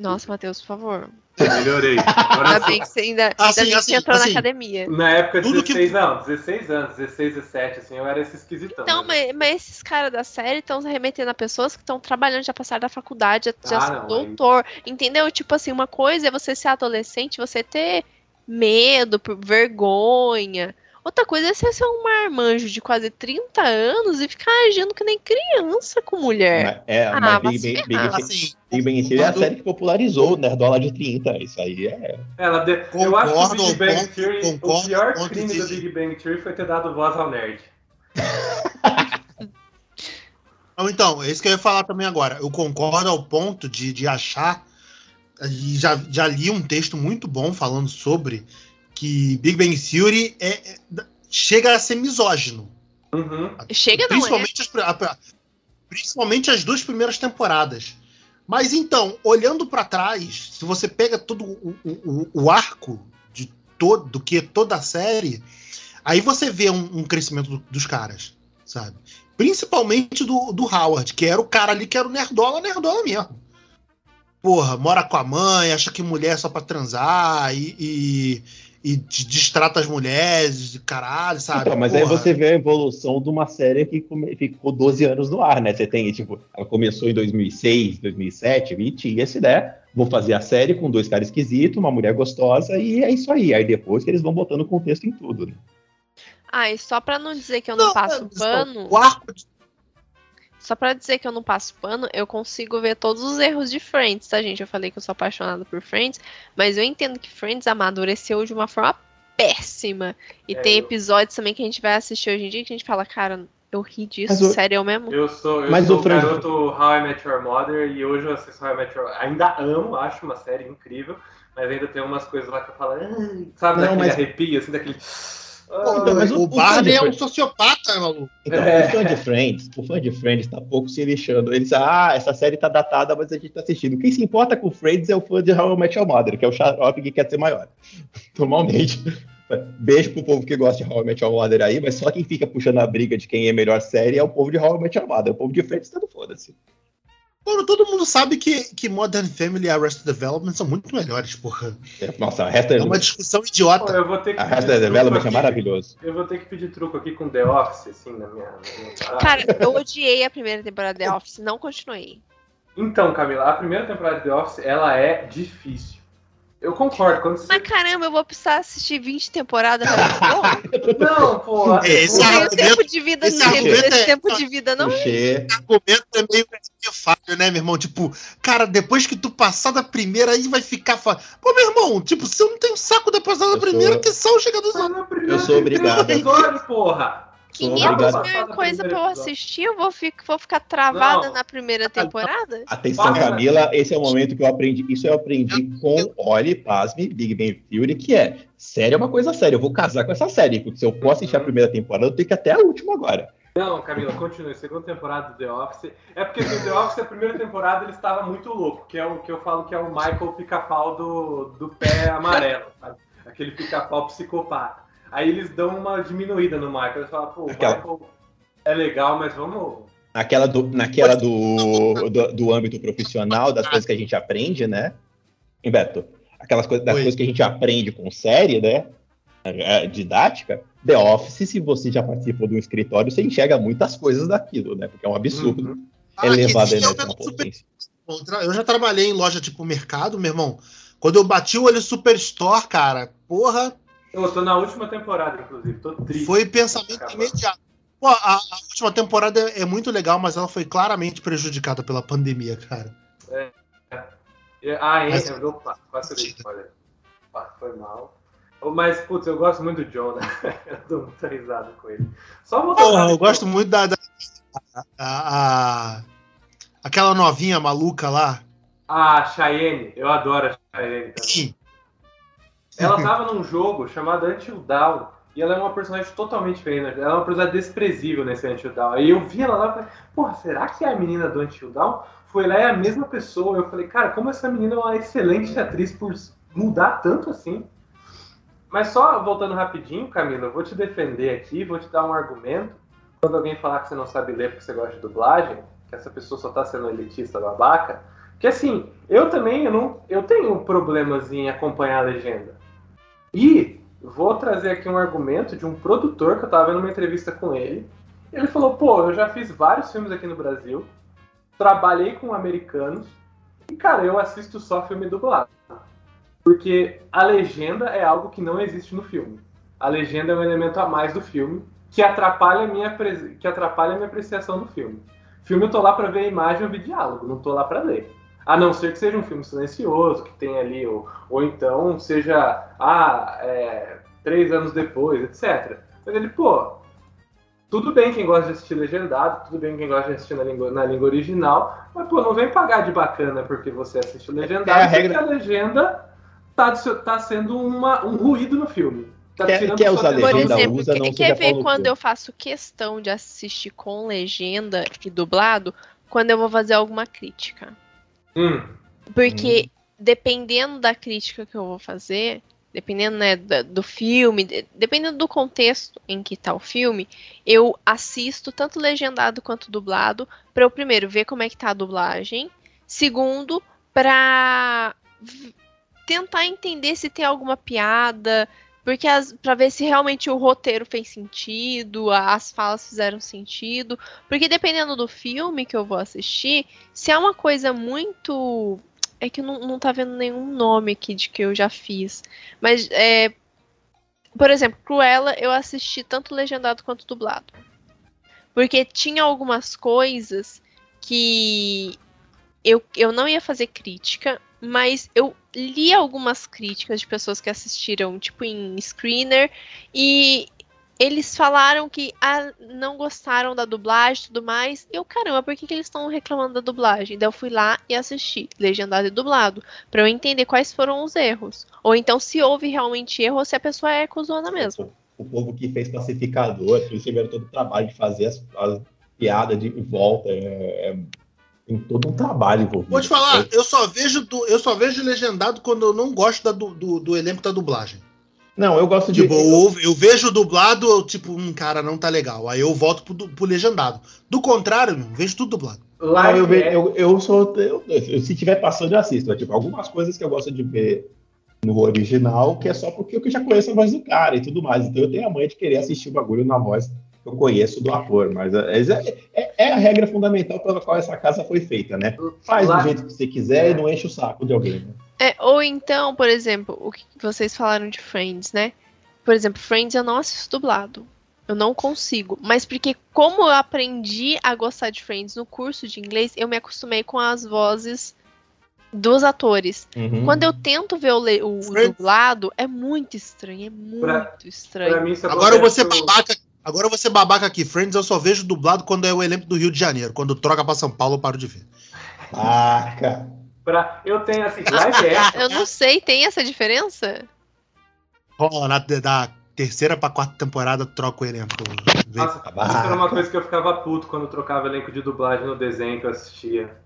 Nossa, Matheus, por favor. Melhorei. Agora Ainda bem que você, ainda, ainda Assim, que assim, entrou assim. na academia. Na época, que- 16, não, 16 anos, 16, 17, assim, eu era esse esquisitão. Então, né? mas, mas esses caras da série estão remetendo a pessoas que estão trabalhando, já passaram da faculdade, já, já Ah, são não, aí- doutor. Entendeu? Tipo assim, uma coisa é você ser adolescente, você ter medo, vergonha. Outra coisa é você ser um marmanjo de quase 30 anos e ficar agindo que nem criança com mulher. É, Ah, mas Big Big. Bang- Assim, Big Bang Theory é a série que popularizou o Nerdola de 30. Isso aí é. Ela de- Eu acho que o Concordo Big Bang Theory, concordo o pior crime de- do Big Bang Theory foi ter dado voz ao nerd. Então, é isso que eu ia falar também agora. Eu concordo ao ponto de, de achar, e já, já li um texto muito bom falando sobre que Big Bang Theory é, é- chega a ser misógino. Uhum. Chega não é. principalmente, as, a- principalmente as duas primeiras temporadas. Mas então, olhando pra trás, se você pega todo o, o- o arco de todo do que é toda a série, aí você vê um, um crescimento do- dos caras, sabe? Principalmente do, do Howard, que era o cara ali que era o nerdola, nerdola mesmo. Porra, mora com a mãe, acha que mulher é só pra transar e, e, e distrata as mulheres, de caralho, sabe? Então, mas aí Porra. você vê a evolução de uma série que come- ficou 12 anos no ar, né? Você tem, tipo, ela começou em 2006, 2007, e tinha essa ideia. Vou fazer a série com dois caras esquisitos, uma mulher gostosa, e é isso aí. Aí depois que eles vão botando contexto em tudo, né? Ah, e só pra não dizer que eu não, passo é, pano, O arco de só pra dizer que eu não passo pano, eu consigo ver todos os erros de Friends, tá, gente? Eu falei que eu sou apaixonada por Friends, mas eu entendo que Friends amadureceu de uma forma péssima. E É, tem eu- episódios também que a gente vai assistir hoje em dia que a gente fala, cara, eu ri disso, Mas o- sério, eu mesmo. Eu sou, eu Mas sou o Fran- garoto How I Met Your Mother e hoje eu assisto How I Met Your Ainda amo, acho uma série incrível, mas ainda tem umas coisas lá que eu falo, "Ai", sabe, Não, daquele mas- arrepio, assim, daquele. Pô, Então, mas o, o- o Barney é fã um de- sociopata, maluco. Então, É. o fã de Friends, o fã de Friends tá pouco se lixando. Ele diz, ah, essa série tá datada, mas a gente tá assistindo. Quem se importa com Friends é o fã de How I Met Your Mother, que é o xarope que quer ser maior. Normalmente. Beijo pro povo que gosta de How I Met Your Mother aí, mas só quem fica puxando a briga de quem é melhor série é o povo de How I Met Your Mother. O povo de Friends tá no foda-se. Mano, todo mundo sabe que, que Modern Family e Arrested Development são muito melhores, porra. É, Nossa, a resta É uma discussão Pô, idiota. eu vou ter que a truco Development é aqui. maravilhoso. Eu vou ter que pedir truco aqui com The Office, assim, na minha. na minha. Cara, eu odiei a primeira temporada de The Office, não continuei. Então, Camila, a primeira temporada de The Office, ela é difícil. Eu concordo. Quando você... Mas caramba, eu vou precisar assistir 20 temporadas. não, pô. É, esse não tenho argumento- tempo de vida, esse não argumento esse é- tempo de vida, não. Puxê. argumento é meio, meio falho, né, meu irmão? Tipo, cara, depois que tu passar da primeira, aí vai ficar. Pô, meu irmão, tipo, se eu não tenho saco da passada da Eu primeira, sou- que são primeira Eu sou obrigado. episódios, porra. Sou 500 obrigado. mil coisa pra eu assistir, eu vou, fi- vou ficar travada Não. na primeira temporada? Atenção. Camila, esse é o momento que eu aprendi. Isso eu aprendi com, olhe, pasme, Big Bang Theory, que é série é uma coisa séria. Eu vou casar com essa série, porque se eu for assistir a primeira temporada, eu tenho que ir até a última agora. Não, Camila, continue. Segunda temporada do The Office. É porque no The Office, a primeira temporada, ele estava muito louco, que é o que eu falo que é o Michael pica-pau do, do pé amarelo, sabe? Aquele pica-pau psicopata. Aí eles dão uma diminuída no Michael. Eles falam, pô, o Aquela- Michael é legal, mas vamos. Naquela do, naquela do, do, do âmbito profissional, das coisas que a gente aprende, né? Em Beto, aquelas coisas, das Oi. coisas que a gente aprende com série, né? É, didática, The Office, se você já participou de um escritório, você enxerga muitas coisas daquilo, né? Porque é um absurdo. Uhum. Ah, elevado é na negócio super potência. Outra- Eu já trabalhei em loja tipo mercado, meu irmão. Quando eu bati o olho Superstore, cara, porra, Eu tô na última temporada, inclusive. Tô triste. foi pensamento Acabou. imediato. Pô, a, a última temporada é muito legal, mas ela foi claramente prejudicada pela pandemia, cara. Ah, hein? Mas- Eu quase dei spoiler. Opa, foi mal. Mas, putz, eu gosto muito do John, né? Eu dou muita risada com ele. Só voltar Porra, eu gosto muito da. da- a- a- aquela novinha maluca lá. Ah, Cheyenne. Eu adoro a Cheyenne também. Sim. Ela tava num jogo chamado Until Dawn. E ela é uma personagem totalmente diferente. Ela é uma personagem desprezível nesse Until Dawn. Aí eu vi ela lá e falei, porra, será que é a menina do Until Dawn? Foi lá e é a mesma pessoa. Eu falei, cara, como essa menina é uma excelente atriz por mudar tanto assim. Mas só voltando rapidinho, Camila, eu vou te defender aqui, vou te dar um argumento. Quando alguém falar que você não sabe ler porque você gosta de dublagem, que essa pessoa só tá sendo elitista babaca, que assim, eu também eu não, eu tenho problemas em acompanhar a legenda. E vou trazer aqui um argumento de um produtor que eu tava vendo uma entrevista com ele. Ele falou: pô, eu já fiz vários filmes aqui no Brasil, trabalhei com americanos, e cara, eu assisto só filme dublado. Porque a legenda é algo que não existe no filme. A legenda é um elemento a mais do filme que atrapalha a minha, que atrapalha minha apreciação do filme. Filme eu tô lá pra ver a imagem e ouvir diálogo, não tô lá pra ler. A não ser que seja um filme silencioso, que tenha ali, ou, ou então seja, ah, é, três anos depois, etc. Mas ele, pô, tudo bem quem gosta de assistir legendado, tudo bem quem gosta de assistir na língua, na língua original, mas, pô, não vem pagar de bacana porque você assiste legendado, É a porque regra. a legenda tá, tá sendo uma, um ruído no filme. Tá Quer- tirando quer sua usar atenção. Por legenda, exemplo, usa, quer- não quer seja ver quando eu faço questão de assistir com legenda e dublado, quando eu vou fazer alguma crítica. Hum, Porque dependendo da crítica que eu vou fazer, dependendo né, do filme, de- dependendo do contexto em que tá o filme, eu assisto tanto legendado quanto dublado, para eu primeiro ver como é que tá a dublagem, segundo, pra v- tentar entender se tem alguma piada, porque pra ver se realmente o roteiro fez sentido, as falas fizeram sentido, porque dependendo do filme que eu vou assistir, se é uma coisa muito é que não, não tá vendo nenhum nome aqui de que eu já fiz. Mas, é, por exemplo, Cruella eu assisti tanto legendado quanto dublado. Porque tinha algumas coisas que eu, eu não ia fazer crítica, mas eu li algumas críticas de pessoas que assistiram, tipo, em screener, e eles falaram que ah, não gostaram da dublagem e tudo mais. E eu, caramba, por que, que eles estão reclamando da dublagem? Daí eu fui lá e assisti, legendado e dublado, pra eu entender quais foram os erros. Ou então se houve realmente erro ou se a pessoa é cuzona mesmo. O povo que fez pacificador, eles tiveram todo o trabalho de fazer as, as piadas de volta. É, é- tem todo um trabalho envolvido. Vou te falar, eu só vejo do, eu só vejo legendado quando eu não gosto da du- do, do elenco da dublagem. Não, eu gosto de. Tipo, eu, eu vejo dublado, eu, tipo, um cara não tá legal. Aí eu volto pro, pro legendado. Do contrário, meu, vejo tudo dublado. Live eu, ve- action. eu, eu sou. Eu, eu- se tiver passando, eu assisto. Tipo, algumas coisas que eu gosto de ver no original, que é só porque eu já conheço a voz do cara e tudo mais. Então eu tenho a manha de querer assistir o bagulho na voz eu conheço do ator. Mas é, é, é a regra fundamental pela qual essa casa foi feita, né? Faz Lá- do jeito que você quiser e não enche o saco de alguém. Né? É, ou então, por exemplo, o que vocês falaram de Friends, né? Por exemplo, Friends eu não assisto dublado. Eu não consigo. Mas porque, como eu aprendi a gostar de Friends no curso de inglês, eu me acostumei com as vozes dos atores. Uhum. Quando eu tento ver o, o dublado, é muito estranho. É muito Pra estranho. mim, isso Agora acontece- babaca. Agora eu vou ser babaca aqui. Friends eu só vejo dublado quando é o elenco do Rio de Janeiro. Quando troca pra São Paulo, eu paro de ver. Saca. pra- Eu tenho assim, live action. Eu não sei, tem essa diferença? Rola na da terceira pra quarta temporada, troca o elenco. Nossa, isso era uma coisa que eu ficava puto quando trocava elenco de dublagem no desenho que eu assistia.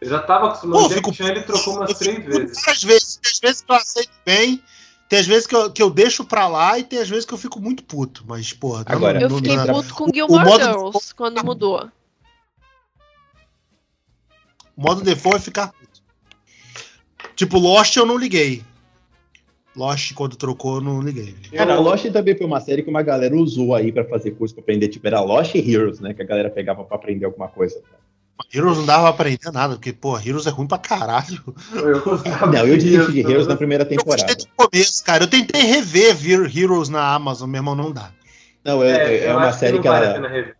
Eu já tava acostumado. Pô, o Jack fico- Chan ele trocou umas três vezes. Várias vezes. As vezes que eu aceito bem, tem as vezes que eu, que eu deixo pra lá e tem as vezes que eu fico muito puto. Mas, porra, não- Agora, Eu não- fiquei não- puto com o Gilmore modo- Girls quando mudou. O modo default é ficar puto. Tipo, Lost eu não liguei. Lost, quando trocou, eu não liguei. Cara, Lost também foi uma série que uma galera usou aí pra fazer curso pra aprender. Tipo, era Lost Heroes, né? Que a galera pegava pra aprender alguma coisa. Heroes não dava pra aprender nada, porque, pô, Heroes é ruim pra caralho. Eu gostava Não, eu desisti de. Heroes na primeira Eu gostei temporada. do começo, cara. Eu tentei rever Vir- Heroes na Amazon, meu irmão, não dá. Não, é, é- é eu uma série não que vale a ela. pena rever.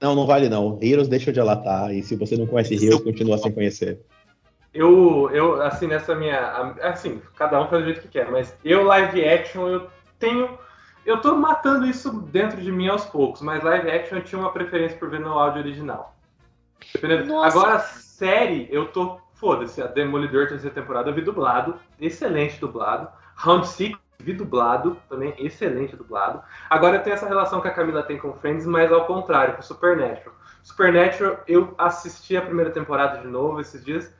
Não, não vale não. Heroes deixa de latar. E se você não conhece Heroes, continua sem conhecer. Eu, eu, assim, nessa minha. Assim, cada um faz do jeito que quer, mas eu, live action, eu tenho. Eu tô matando isso dentro de mim aos poucos, mas live action eu tinha uma preferência por ver no áudio original. Agora, série, eu tô. Foda-se, a Demolidor terceira temporada eu vi dublado, excelente dublado. Round Six vi dublado, também excelente dublado. Agora eu tenho essa relação que a Camila tem com Friends, mas ao contrário, com Supernatural. Supernatural, eu assisti a primeira temporada de novo esses dias,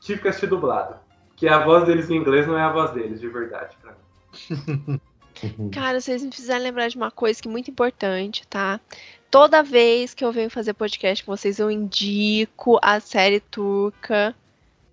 tive que assistir dublado. Que a voz deles em inglês não é a voz deles, de verdade, pra mim. Cara, vocês me fizeram lembrar de uma coisa que é muito importante, tá? Toda vez que eu venho fazer podcast com vocês, eu indico a série turca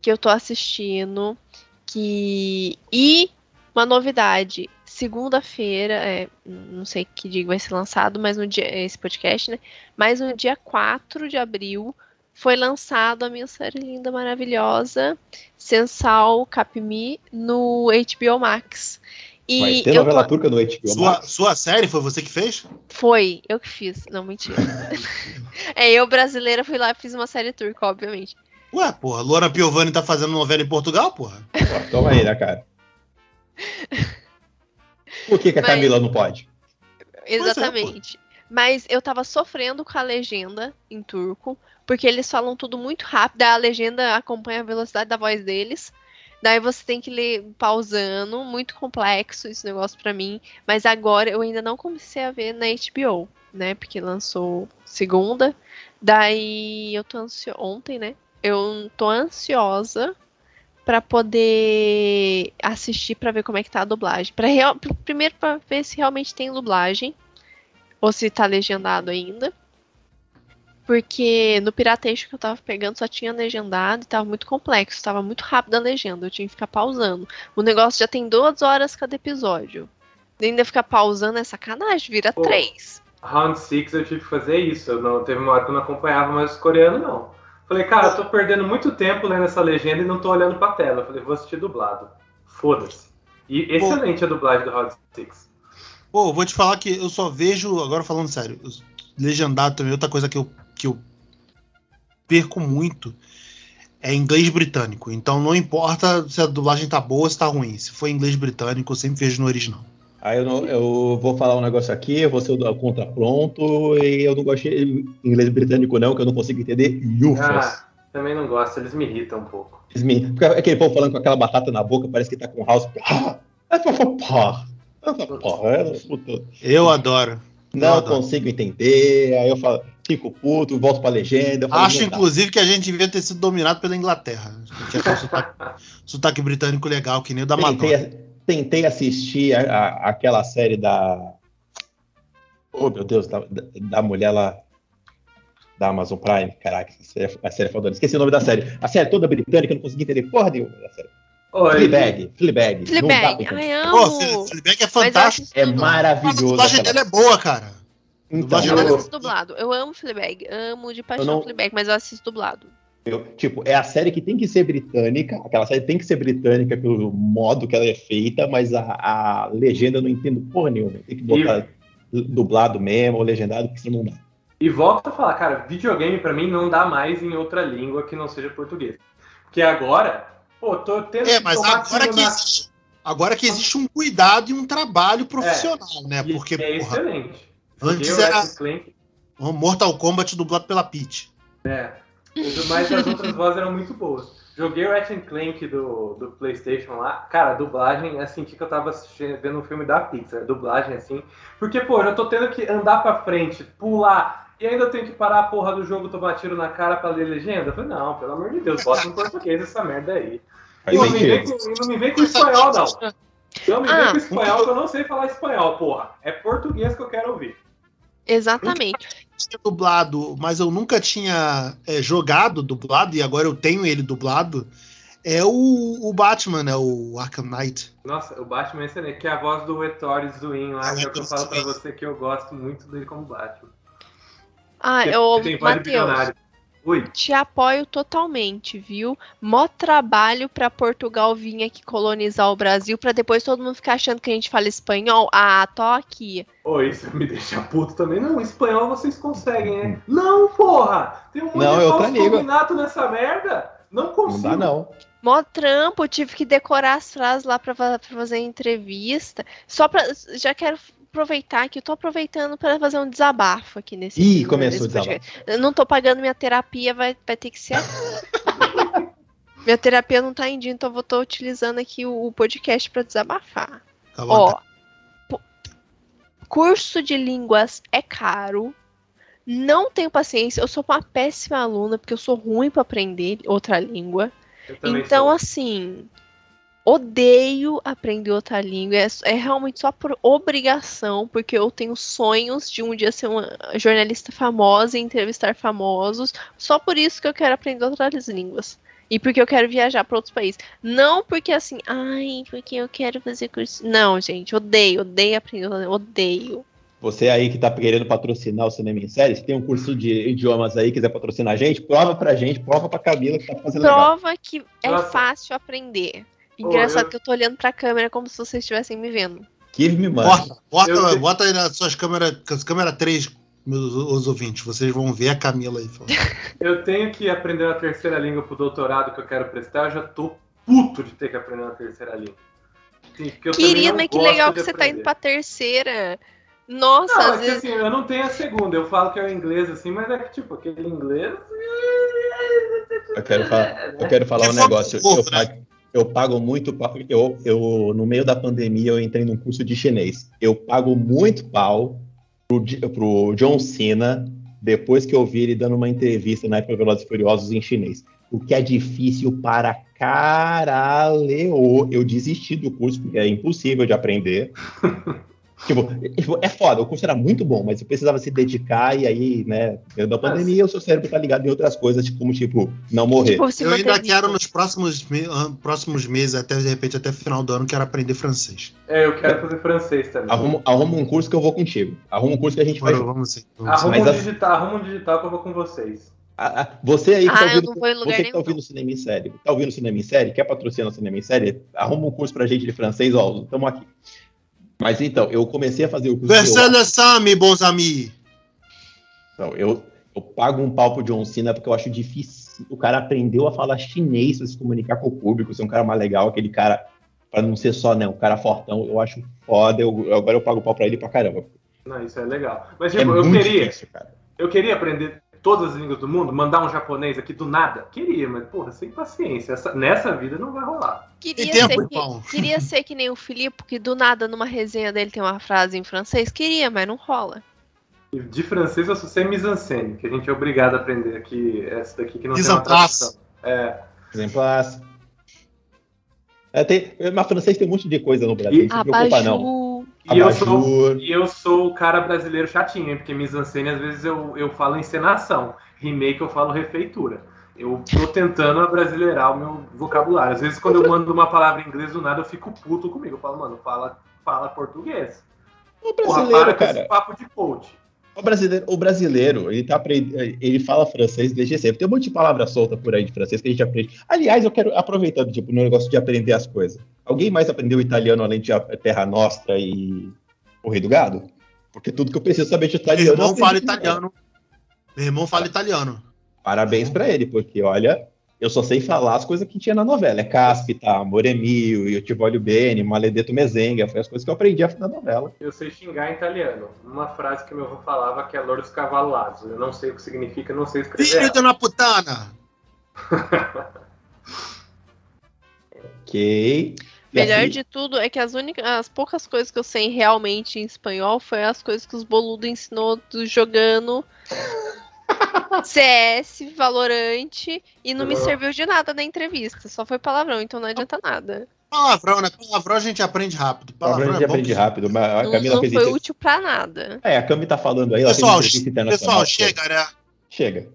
que eu tô assistindo. Que. E uma novidade. Segunda-feira, é, não sei que dia vai ser lançado, mas no dia. Esse podcast, né? Mas no dia 4 de abril foi lançado a minha série linda, maravilhosa, Sensal Capmi, no HBO Max. E Vai ter eu tô- novela turca no HBO Sua, sua série foi você que fez? Foi, eu que fiz. Não, mentira. é, eu brasileira fui lá e fiz uma série turca, obviamente. Ué, porra, Luana Piovani tá fazendo novela em Portugal, porra? Pô, Toma aí, né, cara? Por que, que a Mas- Camila não pode? é. Exatamente. Mas eu tava sofrendo com a legenda em turco, porque eles falam tudo muito rápido, a legenda acompanha a velocidade da voz deles. Daí você tem que ler pausando, muito complexo esse negócio pra mim. Mas agora eu ainda não comecei a ver na HBO, né? Porque lançou segunda. Daí eu tô ansiosa. Ontem, né? Eu tô ansiosa pra poder assistir pra ver como é que tá a dublagem. Para real... primeiro pra ver se realmente tem dublagem ou se tá legendado ainda. Porque no Piratation que eu tava pegando só tinha legendado e tava muito complexo, tava muito rápido a legenda, eu tinha que ficar pausando. O negócio já tem duas horas cada episódio. E ainda ficar pausando é sacanagem, vira Pô. três. Round Six eu tive que fazer isso. Eu não, teve uma hora que eu não acompanhava mais os coreanos, não. Falei, cara, eu tô perdendo muito tempo lendo essa legenda e não tô olhando pra tela. Eu falei, vou assistir dublado. Foda-se. E excelente a dublagem do Round Six. Pô, vou te falar que eu só vejo, agora falando sério, legendado também, outra coisa que eu, que eu perco muito é inglês britânico. Então não importa se a dublagem tá boa ou se tá ruim. Se for inglês britânico, eu sempre vejo no original. Aí eu, não- eu vou falar um negócio aqui, eu vou ser o contrapronto, e eu não gosto de inglês britânico, não, que eu não consigo entender Yufas. Ah, também não gosto, eles me irritam um pouco. Eles me- Porque aquele povo falando com aquela batata na boca, parece que tá com house. Ah, é é. Eu adoro. Não Não, não. consigo entender, aí eu falo, fico puto, volto pra legenda. Acho, inclusive, que a gente devia ter sido dominado pela Inglaterra. Que tinha um sotaque, sotaque britânico legal, que nem o da Madonna. Tentei, tentei assistir a- a- aquela série da. Oh, meu Deus, da, da mulher lá. Da Amazon Prime. Caraca, a série, a série é foda. Esqueci o nome da série. A série toda britânica, eu não consegui entender porra nenhuma da série. Oi, Fleabag, Fleabag. não dá Fleabag, ai. Pô, amo. Fle- Fleabag é fantástico. É. Mas a maravilhoso. dublagem dele é boa, cara. Então, Eu não Eu- assisto dublado. Eu amo Fleabag. Amo de paixão não- Fleabag, mas eu assisto dublado. Eu, tipo, é a série que tem que ser britânica, aquela série tem que ser britânica pelo modo que ela é feita, mas a, a legenda eu não entendo porra nenhuma. Tem que botar e... dublado mesmo, ou legendado, porque senão não dá. E volto a falar, cara, videogame para mim não dá mais em outra língua que não seja português. Porque agora, pô, tô tendo É, mas agora que, na... existe, agora que existe um cuidado e um trabalho profissional, é, né? Porque, é porra, excelente. Antes era Mortal Kombat dublado pela Peach. É. Mas as outras vozes eram muito boas. Joguei o Ratchet Clank do, do PlayStation lá. Cara, a dublagem, é senti que eu tava vendo um filme da Pixar. Dublagem, assim. Porque, pô, eu já tô tendo que andar pra frente, pular. E ainda eu tenho que parar a porra do jogo, tomar tiro na cara pra ler legenda? Eu falei, não, pelo amor de Deus, bota em português essa merda aí. Aí não, me vem com, não me vem com espanhol, não. Não me ah, vem com espanhol, que eu não sei falar espanhol, porra. É português que eu quero ouvir. Exatamente. Eu tinha dublado, mas eu nunca tinha é, jogado dublado, e agora eu tenho ele dublado. É o, o Batman, né? O Arkham Knight. Nossa, o Batman é excelente, que é a voz do Ettore Zuin lá, ah, que é o que eu falo pra você que eu gosto muito dele como Batman. Ah, eu, Matheus, Oi. Te apoio totalmente, viu? Mó trabalho para Portugal vir aqui colonizar o Brasil para depois todo mundo ficar achando que a gente fala espanhol. Ah, tô aqui. Ô, isso me deixa puto também. Não, espanhol vocês conseguem, né? Não, porra! Tem um monte não, de falso combinato nessa merda. Não consigo. Não dá, não. Mó trampo, tive que decorar as frases lá pra, pra fazer entrevista. Só pra. Já quero aproveitar que eu tô aproveitando para fazer um desabafo aqui nesse. Ih, começou o desabafo. Eu não tô pagando minha terapia, vai, vai ter que ser. minha terapia não tá indo, então eu vou tô utilizando aqui o, o podcast para desabafar. Tá Ó, curso de línguas é caro. Não tenho paciência, eu sou uma péssima aluna porque eu sou ruim para aprender outra língua. Então, sou. assim, odeio aprender outra língua. É, é, realmente só por obrigação, porque eu tenho sonhos de um dia ser uma jornalista famosa e entrevistar famosos. Só por isso que eu quero aprender outras línguas. E porque eu quero viajar para outros países. Não porque assim, ai, porque eu quero fazer curso. Não, gente, odeio, odeio aprender, odeio. Você aí que tá querendo patrocinar o Cinema em Série, se tem um curso de idiomas aí, quiser patrocinar a gente, prova pra gente, prova pra Camila que tá fazendo Prova legal. que é Nossa. fácil aprender. Engraçado oh, eu... que eu tô olhando pra câmera como se vocês estivessem me vendo. Give me money. Bota, bota, eu... bota aí nas suas câmeras, câmera 3, meus os ouvintes. Vocês vão ver a Camila aí. eu tenho que aprender a terceira língua pro doutorado que eu quero prestar. Eu já tô puto de ter que aprender uma terceira língua. Sim, Querido, mas que legal que você aprender. tá indo pra terceira. Nossa, não, às é vezes... assim, eu não tenho a segunda, eu falo que é o inglês, assim, mas é que, tipo, aquele inglês. Eu quero falar, eu quero falar um negócio. Eu, né? Eu pago muito eu, eu no meio da pandemia eu entrei num curso de chinês. Eu pago muito pau pro, pro John Cena depois que eu vi ele dando uma entrevista na época Velozes e Furiosos em chinês. O que é difícil para caralho. Eu desisti do curso porque é impossível de aprender. Tipo, tipo, é foda, o curso era muito bom, mas eu precisava se dedicar e aí, né, dentro da pandemia, o seu cérebro tá ligado em outras coisas, como, tipo, não morrer. Tipo, eu ainda quero nos próximos, próximos meses, até de repente até o final do ano, quero aprender francês. É, eu quero fazer francês também. Arruma, arruma um curso que eu vou contigo. Arruma um curso que a gente vai. Vamos sim. Vamos arruma, um digital, arruma um digital que eu vou com vocês. Você aí que ah, tá ouvindo, você que tá ouvindo cinema em série, tá ouvindo cinema em série, quer patrocinar o cinema em série, arruma um curso pra gente de francês, ó, estamos aqui. Mas então, eu comecei a fazer o curso. Versando meus bons amigos. Então, eu, eu pago um pau pro John Cena porque eu acho difícil. O cara aprendeu a falar chinês para se comunicar com o público, ser um cara mais legal, aquele cara, para não ser só, né, um cara fortão. Eu acho foda. Eu, agora eu pago o pau pra ele pra caramba. Não, isso é legal. Mas, é tipo, é eu queria. Difícil, eu queria aprender todas as línguas do mundo, mandar um japonês aqui do nada? Queria, mas, porra, sem paciência. Essa, nessa vida não vai rolar. Queria, ser que, queria ser que nem o Filipe, que do nada numa resenha dele tem uma frase em francês. Queria, mas não rola. De francês eu sou sem mise-en-scène, que a gente é obrigado a aprender aqui, essa daqui que não tem uma tradução. É. Exemplas. É, tem, mas francês tem um monte de coisa no Brasil, e, não se preocupa não. E eu, sou, e eu sou o cara brasileiro chatinho, porque mise-en-scène às vezes eu, eu falo encenação, remake eu falo refeitura. Eu tô tentando abrasileirar o meu vocabulário. Às vezes quando eu mando uma palavra em inglês do nada eu fico puto comigo. Eu falo, mano, fala, fala português. O brasileiro, Porra, para cara. esse papo de coach. O brasileiro, o brasileiro ele, tá ele fala francês desde sempre. Tem um monte de palavra solta por aí de francês que a gente aprende. Aliás, eu quero, aproveitando, tipo, no negócio de aprender as coisas. Alguém mais aprendeu italiano além de Terra Nostra e o Rei do Gado? Porque tudo que eu preciso saber de italiano. Meu irmão fala italiano. Meu irmão fala italiano. Parabéns para ele, porque olha, eu só sei falar as coisas que tinha na novela. É Caspita, Moremio, Eu Te Voglio Bene, Maledetto Mezenga. Foi as coisas que eu aprendi na novela. Eu sei xingar em italiano. Uma frase que meu avô falava que é Loros Cavalados. Eu não sei o que significa, não sei escrever. Filho de uma putana! ok. Melhor de tudo é que as únicas, as poucas coisas que eu sei realmente em espanhol foi as coisas que os boludos ensinou jogando CS, Valorante e não me serviu de nada na entrevista. Só foi palavrão, então não adianta nada. Palavrão, né? Palavrão a gente aprende rápido. Palavrão, a gente é aprende rápido, mas a Camila não, não foi útil pra nada. É, a Cami tá falando aí. Pessoal, pessoal chega, né? Chega.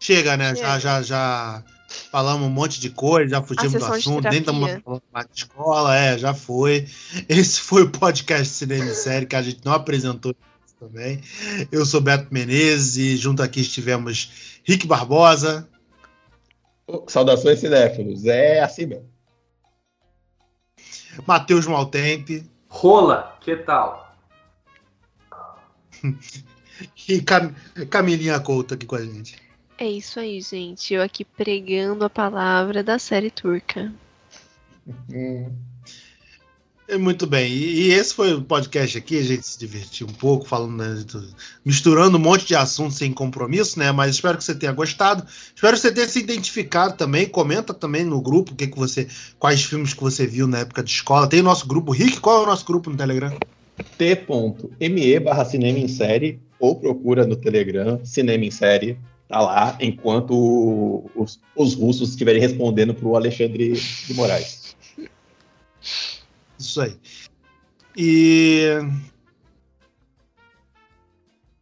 Chega, né? Chega. Já, já, já falamos um monte de coisa, já fugimos do assunto, nem estamos falando de escola, é, já foi. Esse foi o podcast Cinema e Série que a gente não apresentou também. Eu sou Beto Menezes e junto aqui estivemos Rick Barbosa. Saudações cinéfilos, é assim mesmo. Matheus Maltempe. Rola, que tal? e Cam Camilinha Couto aqui com a gente. É isso aí, gente. Eu aqui pregando a palavra da série turca. Hum. Muito bem, e esse foi o podcast aqui, a gente se divertiu um pouco, falando, né, misturando um monte de assuntos sem compromisso, né? Mas espero que você tenha gostado. Espero que você tenha se identificado também. Comenta também no grupo que, que você. quais filmes que você viu na época de escola. Tem o nosso grupo. Rick, qual é o nosso grupo no Telegram? t.me barra cinema em série ou procura no Telegram Cinema em Série. Tá lá enquanto os, os russos estiverem respondendo para o Alexandre de Moraes. Isso aí. E.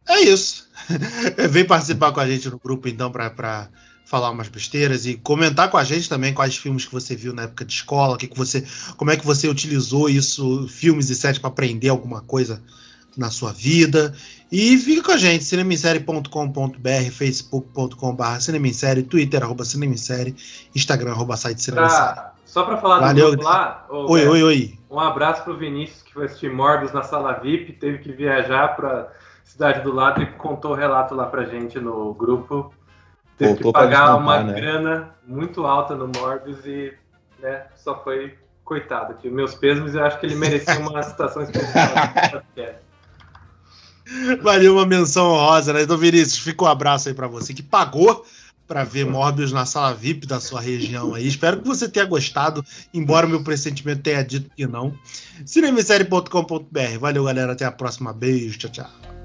É isso. Vem participar com a gente no grupo, então, para falar umas besteiras e comentar com a gente também quais filmes que você viu na época de escola, que que você, como é que você utilizou isso, filmes e séries, para aprender alguma coisa na sua vida. E fica com a gente, cinemissérie.com.br, facebook.com.br, cinemissérie, twitter, arroba cinemissérie, instagram, arroba site cinemissérie. Só para falar Valeu. do lá. oi, oi, oi. Um abraço pro Vinícius, que foi assistir Morbius na sala VIP, teve que viajar pra cidade do lado e contou o relato lá pra gente no grupo. Teve Voltou que pagar uma né? grana muito alta no Morbius e né, só foi coitado. Que meus pesos, eu acho que ele merecia uma citação especial. Valeu uma menção honrosa, né? Então, Vinícius, fica um abraço aí para você que pagou para ver Morbius na sala VIP da sua região aí. Espero que você tenha gostado, embora o meu pressentimento tenha dito que não. cinemissérie.com.br. Valeu, galera. Até a próxima. Beijo. Tchau, tchau.